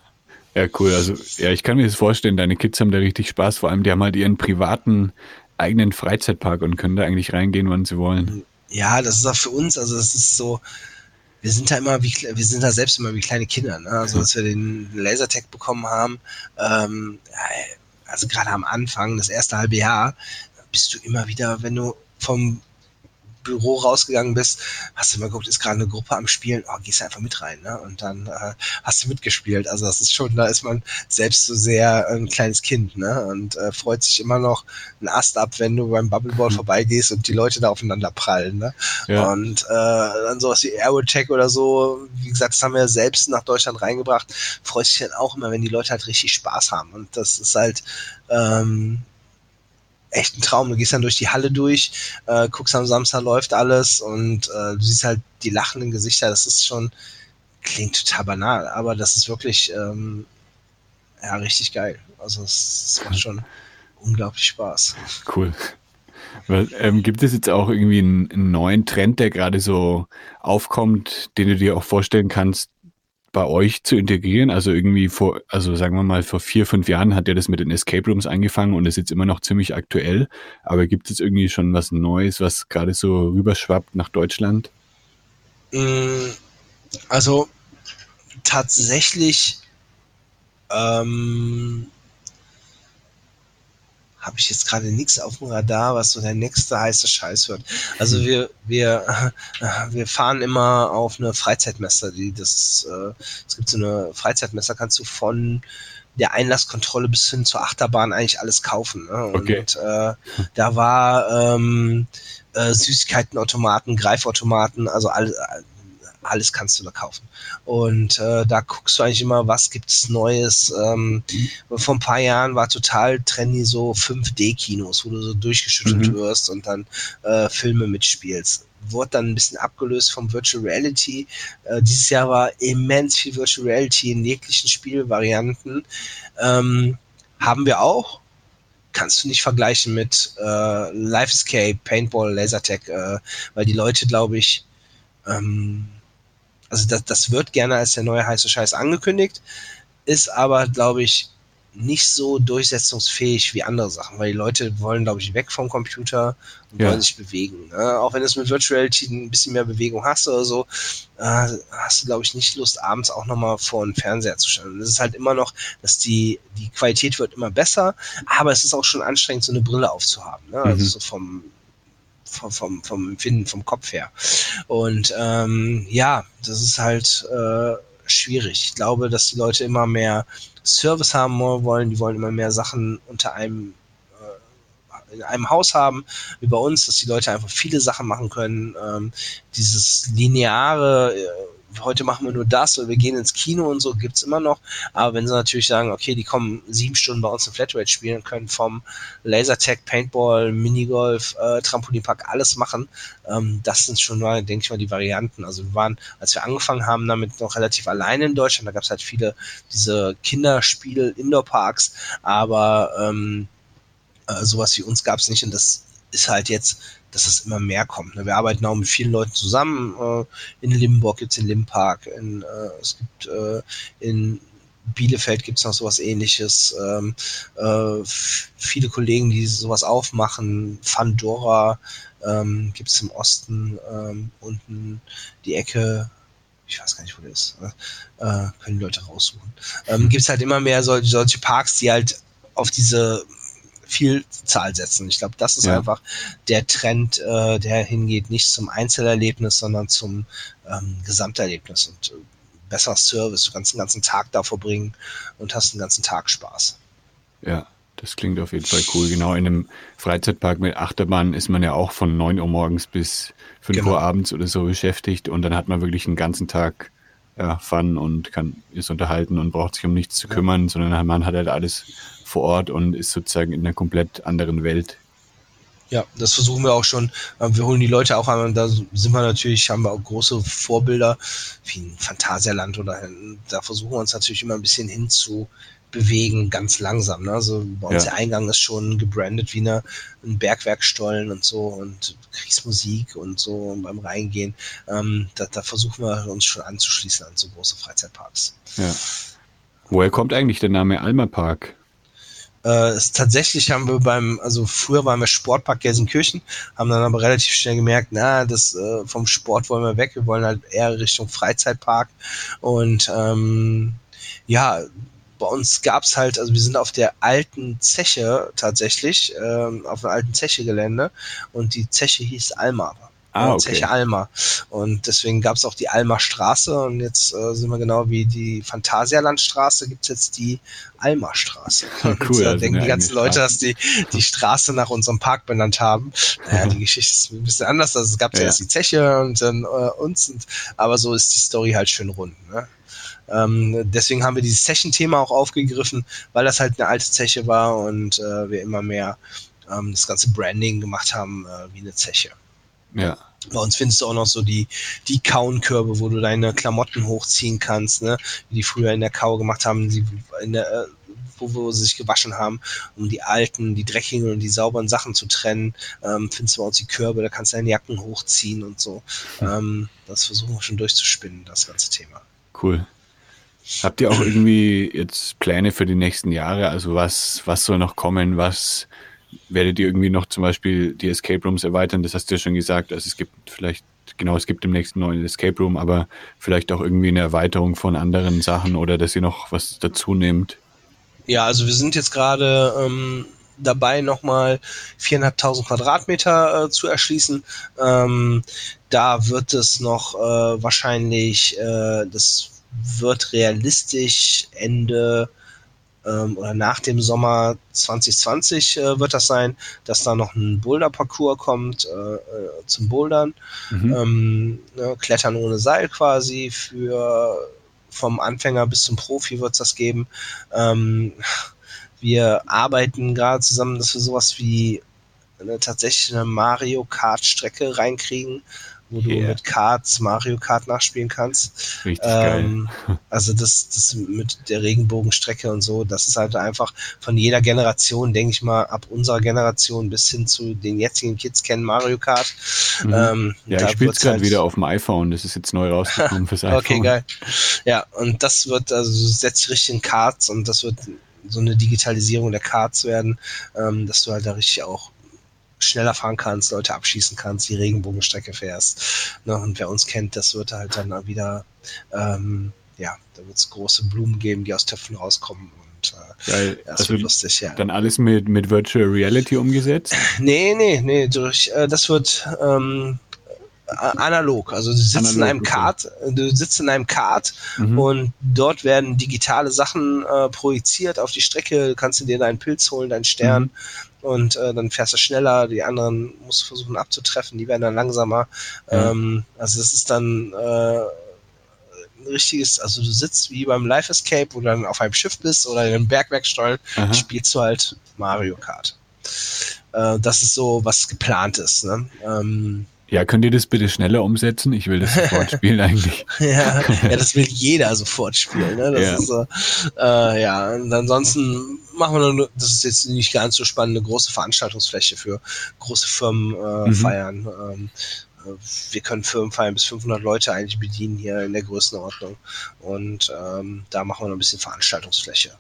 Ja, cool. Also, ja, ich kann mir das vorstellen, deine Kids haben da richtig Spaß. Vor allem, die haben halt ihren privaten eigenen Freizeitpark und können da eigentlich reingehen, wann sie wollen. Ja, das ist auch für uns, also das ist so, wir sind da immer wie, wir sind da selbst immer wie kleine Kinder, ne? Also, als wir den Lasertag bekommen haben, ähm, also gerade am Anfang, das erste halbe Jahr, bist du immer wieder, wenn du vom Büro rausgegangen bist, hast du mal geguckt, ist gerade eine Gruppe am Spielen, oh, gehst einfach mit rein, ne? Und dann äh, hast du mitgespielt. Also das ist schon, da ist man selbst so sehr ein kleines Kind, ne? Und äh, freut sich immer noch ein Ast ab, wenn du beim Bubbleball mhm. vorbeigehst und die Leute da aufeinander prallen, ne? Ja. Und äh, dann sowas wie Aerotech oder so, wie gesagt, das haben wir selbst nach Deutschland reingebracht, freut sich dann auch immer, wenn die Leute halt richtig Spaß haben. Und das ist halt ähm, echt ein Traum. Du gehst dann durch die Halle durch, äh, guckst am Samstag läuft alles und äh, du siehst halt die lachenden Gesichter. Das ist schon, klingt total banal, aber das ist wirklich ähm, ja richtig geil. Also es macht schon unglaublich Spaß. Cool. Ähm, gibt es jetzt auch irgendwie einen, einen neuen Trend, der gerade so aufkommt, den du dir auch vorstellen kannst, bei euch zu integrieren? Also irgendwie vor, also sagen wir mal, vor vier, fünf Jahren hat ja das mit den Escape Rooms angefangen und ist jetzt immer noch ziemlich aktuell. Aber gibt es irgendwie schon was Neues, was gerade so rüberschwappt nach Deutschland? Mm, also tatsächlich ähm, habe ich jetzt gerade nichts auf dem Radar, was so der nächste heiße Scheiß wird. Also hm. wir, wir, wir fahren immer auf eine Freizeitmesse, die das, äh, es gibt so eine Freizeitmesse, kannst du von der Einlasskontrolle bis hin zur Achterbahn eigentlich alles kaufen. Ne? Okay. Und äh, da war ähm, äh, Süßigkeitenautomaten, Greifautomaten, also all, alles kannst du da kaufen. Und äh, da guckst du eigentlich immer, was gibt es Neues. Ähm, vor ein paar Jahren war total trendy so 5D-Kinos, wo du so durchgeschüttelt mhm. wirst und dann äh, Filme mitspielst. Wurde dann ein bisschen abgelöst vom Virtual Reality. Äh, dieses Jahr war immens viel Virtual Reality in jeglichen Spielvarianten. Ähm, haben wir auch, kannst du nicht vergleichen mit äh, Life Escape, Paintball, Lasertag, äh, weil die Leute, glaube ich, ähm, also das, das wird gerne als der neue heiße Scheiß angekündigt, ist aber, glaube ich, nicht so durchsetzungsfähig wie andere Sachen, weil die Leute wollen, glaube ich, weg vom Computer und ja. wollen sich bewegen. Ne? Auch wenn du es mit Virtual Reality ein bisschen mehr Bewegung hast oder so, äh, hast du, glaube ich, nicht Lust, abends auch nochmal vor den Fernseher zu stellen. Und es ist halt immer noch, dass die, die Qualität wird immer besser, aber es ist auch schon anstrengend, so eine Brille aufzuhaben. Ne? Also mhm. so vom vom, vom, vom Empfinden, vom Kopf her. Und ähm, ja, das ist halt äh, schwierig. Ich glaube, dass die Leute immer mehr Service haben wollen, die wollen immer mehr Sachen unter einem äh, in einem Haus haben, wie bei uns, dass die Leute einfach viele Sachen machen können. Ähm, dieses lineare, äh, heute machen wir nur das oder wir gehen ins Kino und so, gibt's immer noch. Aber wenn sie natürlich sagen, okay, die kommen sieben Stunden bei uns in Flatrate spielen, können vom Lasertag, Paintball, Minigolf, äh, Trampolinpark alles machen, ähm, das sind schon mal, denke ich mal, die Varianten. Also wir waren, als wir angefangen haben, damit noch relativ alleine in Deutschland, da gab's halt viele diese Kinderspiele, Indoor-Parks, aber ähm, äh, sowas wie uns gab's nicht und das ist halt jetzt dass es immer mehr kommt. Ne? Wir arbeiten auch mit vielen Leuten zusammen. Äh, in Limburg gibt's den Limpark, in, äh, es gibt äh, in Bielefeld gibt's noch sowas ähnliches. Ähm, äh, viele Kollegen, die sowas aufmachen. Fandora ähm, gibt im Osten, ähm, unten die Ecke, ich weiß gar nicht, wo der ist, ne? äh, können die Leute raussuchen. Ähm, gibt's halt immer mehr solche, solche Parks, die halt auf diese Vielzahl setzen. Ich glaube, das ist ja. einfach der Trend, äh, der hingeht, nicht zum Einzelerlebnis, sondern zum ähm, Gesamterlebnis und äh, besserer Service. Du kannst den ganzen Tag da verbringen und hast den ganzen Tag Spaß. Ja, das klingt auf jeden Fall cool. Genau, in einem Freizeitpark mit Achterbahn ist man ja auch von 9 Uhr morgens bis 5 genau. Uhr abends oder so beschäftigt und dann hat man wirklich einen ganzen Tag ja, Fun und kann ist unterhalten und braucht sich um nichts zu kümmern, ja. sondern man hat halt alles vor Ort und ist sozusagen in einer komplett anderen Welt. Ja, das versuchen wir auch schon. Ähm, wir holen die Leute auch an und da sind wir natürlich, haben wir auch große Vorbilder wie ein Phantasialand oder da versuchen wir uns natürlich immer ein bisschen hinzu bewegen, ganz langsam. Ne? Also bei uns ja. der Eingang ist schon gebrandet wie eine, ein Bergwerkstollen und so und Kriegsmusik und so und beim Reingehen. Ähm, da, da versuchen wir uns schon anzuschließen an so große Freizeitparks. Ja. Woher kommt eigentlich der Name Alma Park? Äh, tatsächlich haben wir beim, also früher waren wir Sportpark Gelsenkirchen, haben dann aber relativ schnell gemerkt, na, das äh, vom Sport wollen wir weg, wir wollen halt eher Richtung Freizeitpark. Und ähm, ja, bei uns gab's halt, also wir sind auf der alten Zeche tatsächlich, ähm, auf einem alten Zeche-Gelände und die Zeche hieß Alma. Ah, okay. Zeche Alma. Und deswegen gab es auch die Alma Straße und jetzt äh, sind wir genau wie die Phantasialandstraße, gibt's jetzt die Alma Straße. cool. Und, äh, also denken die ganzen Leute, dass die die Straße nach unserem Park benannt haben. Naja, die Geschichte ist ein bisschen anders. Also es gab ja. erst die Zeche und dann äh, uns, und, aber so ist die Story halt schön rund. Ne? Ähm, deswegen haben wir dieses Zechen-Thema auch aufgegriffen, weil das halt eine alte Zeche war und äh, wir immer mehr ähm, das ganze Branding gemacht haben äh, wie eine Zeche. Ja. Bei uns findest du auch noch so die, die Kauenkörbe, wo du deine Klamotten hochziehen kannst, ne? Wie die früher in der Kau gemacht haben, die in der, äh, wo, wo sie sich gewaschen haben, um die alten, die dreckigen und die sauberen Sachen zu trennen. Ähm, findest du bei uns die Körbe, da kannst du deine Jacken hochziehen und so. Hm. Ähm, das versuchen wir schon durchzuspinnen, das ganze Thema. Cool. Habt ihr auch irgendwie jetzt Pläne für die nächsten Jahre? Also was, was soll noch kommen? Was werdet ihr irgendwie noch zum Beispiel die Escape Rooms erweitern? Das hast du ja schon gesagt. Also es gibt vielleicht, genau, es gibt im nächsten neuen Escape Room, aber vielleicht auch irgendwie eine Erweiterung von anderen Sachen oder dass ihr noch was dazu nehmt. Ja, also wir sind jetzt gerade ähm, dabei, nochmal 4.500 Quadratmeter äh, zu erschließen. Ähm, da wird es noch äh, wahrscheinlich, äh, das wird realistisch Ende ähm, oder nach dem Sommer 2020 äh, wird das sein, dass da noch ein Boulder-Parcours kommt äh, äh, zum Bouldern. Mhm. Ähm, ne, Klettern ohne Seil quasi für vom Anfänger bis zum Profi wird es das geben. Ähm, wir arbeiten gerade zusammen, dass wir sowas wie eine, tatsächlich eine Mario Kart Strecke reinkriegen, wo du yeah. mit Karts Mario Kart nachspielen kannst. Richtig ähm, geil. Also das, das mit der Regenbogenstrecke und so, das ist halt einfach von jeder Generation, denke ich mal, ab unserer Generation bis hin zu den jetzigen Kids kennen Mario Kart. Mhm. Ähm, ja, ich spiele es gerade halt wieder auf dem iPhone, das ist jetzt neu rausgekommen fürs iPhone. Okay, geil. Ja, und das wird, also du setzt richtig in Karts und das wird so eine Digitalisierung der Karts werden, ähm, dass du halt da richtig auch schneller fahren kannst, Leute abschießen kannst, die Regenbogenstrecke fährst. Ne? Und wer uns kennt, das wird halt dann wieder, ähm, ja, da wird es große Blumen geben, die aus Töpfen rauskommen. Und, äh, Geil. Das also wird lustig, ja. Dann alles mit, mit Virtual Reality umgesetzt? Nee, nee, nee, durch, äh, das wird ähm, analog. Also du sitzt analog, in einem Kart, du sitzt in einem Kart mhm. und dort werden digitale Sachen äh, projiziert auf die Strecke, kannst du dir deinen Pilz holen, deinen Stern. Mhm und äh, dann fährst du schneller, die anderen musst du versuchen abzutreffen, die werden dann langsamer. Ja. Ähm, also das ist dann äh, ein richtiges, also du sitzt wie beim Life Escape, wo du dann auf einem Schiff bist oder in einem Bergwerkstollen, spielst du halt Mario Kart. Äh, das ist so, was geplant ist. Ne? Ähm, ja, könnt ihr das bitte schneller umsetzen? Ich will das sofort spielen eigentlich. ja, ja, das will jeder sofort spielen. Ne? Das Ja. ist so, äh, ja, und ansonsten machen wir nur, das ist jetzt nicht ganz so spannend, eine große Veranstaltungsfläche für große Firmen äh, Mhm. feiern. Ähm, äh, wir können Firmen feiern bis 500 Leute eigentlich bedienen hier in der Größenordnung. Und ähm, da machen wir noch ein bisschen Veranstaltungsfläche.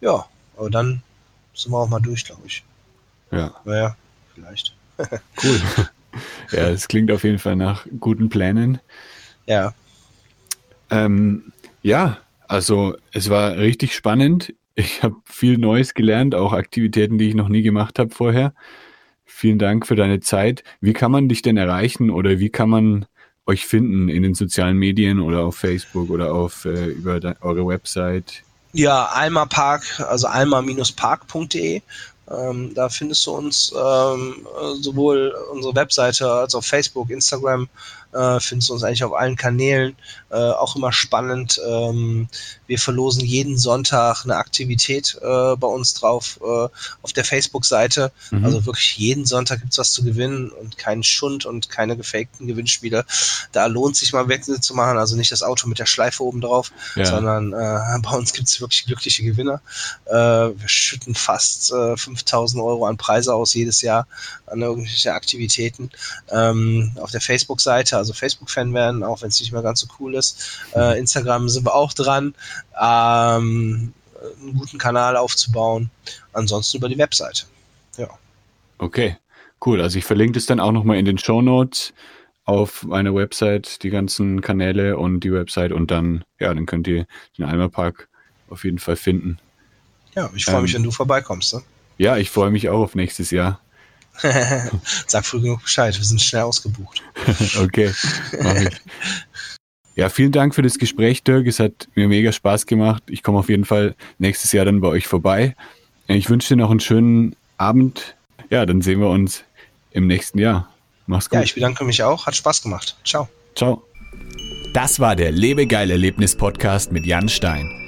Ja, aber dann sind wir auch mal durch, glaube ich. Ja, Naja, vielleicht. cool. ja, es klingt auf jeden Fall nach guten Plänen. Ja, Ähm, ja, also es war richtig spannend. Ich habe viel Neues gelernt, auch Aktivitäten, die ich noch nie gemacht habe vorher. Vielen Dank für deine Zeit. Wie kann man dich denn erreichen oder wie kann man euch finden in den sozialen Medien oder auf Facebook oder auf äh, über eure Website? Ja, Alma Park, also alma-park.de. Ähm, da findest du uns ähm, äh, sowohl unsere Webseite als auch Facebook, Instagram, äh, findest du uns eigentlich auf allen Kanälen. Äh, auch immer spannend. Ähm, wir verlosen jeden Sonntag eine Aktivität äh, bei uns drauf äh, auf der Facebook-Seite. Mhm. Also wirklich jeden Sonntag gibt's was zu gewinnen und keinen Schund und keine gefakten Gewinnspiele. Da lohnt sich mal Wechsel zu machen. Also nicht das Auto mit der Schleife oben drauf, Ja. sondern äh, bei uns gibt's wirklich glückliche Gewinner. Äh, wir schütten fast äh, 5000 Euro an Preise aus jedes Jahr an irgendwelche Aktivitäten. Ähm, auf der Facebook-Seite, also Facebook-Fan werden, auch wenn es nicht mehr ganz so cool ist. Äh, Instagram sind wir auch dran, ähm, einen guten Kanal aufzubauen. Ansonsten über die Webseite. Ja. Okay, cool. Also ich verlinke das dann auch nochmal in den Show Notes auf meiner Website, die ganzen Kanäle und die Website und dann, ja, dann könnt ihr den Alma Park auf jeden Fall finden. Ja, ich freue mich, Ähm. wenn du vorbeikommst. Ne? Ja, ich freue mich auch auf nächstes Jahr. Sag früh genug Bescheid, wir sind schnell ausgebucht. Okay, mach ich. Ja, vielen Dank für das Gespräch, Dirk. Es hat mir mega Spaß gemacht. Ich komme auf jeden Fall nächstes Jahr dann bei euch vorbei. Ich wünsche dir noch einen schönen Abend. Ja, dann sehen wir uns im nächsten Jahr. Mach's gut. Ja, ich bedanke mich auch. Hat Spaß gemacht. Ciao. Ciao. Das war der Lebegeil Erlebnis Podcast mit Jan Stein.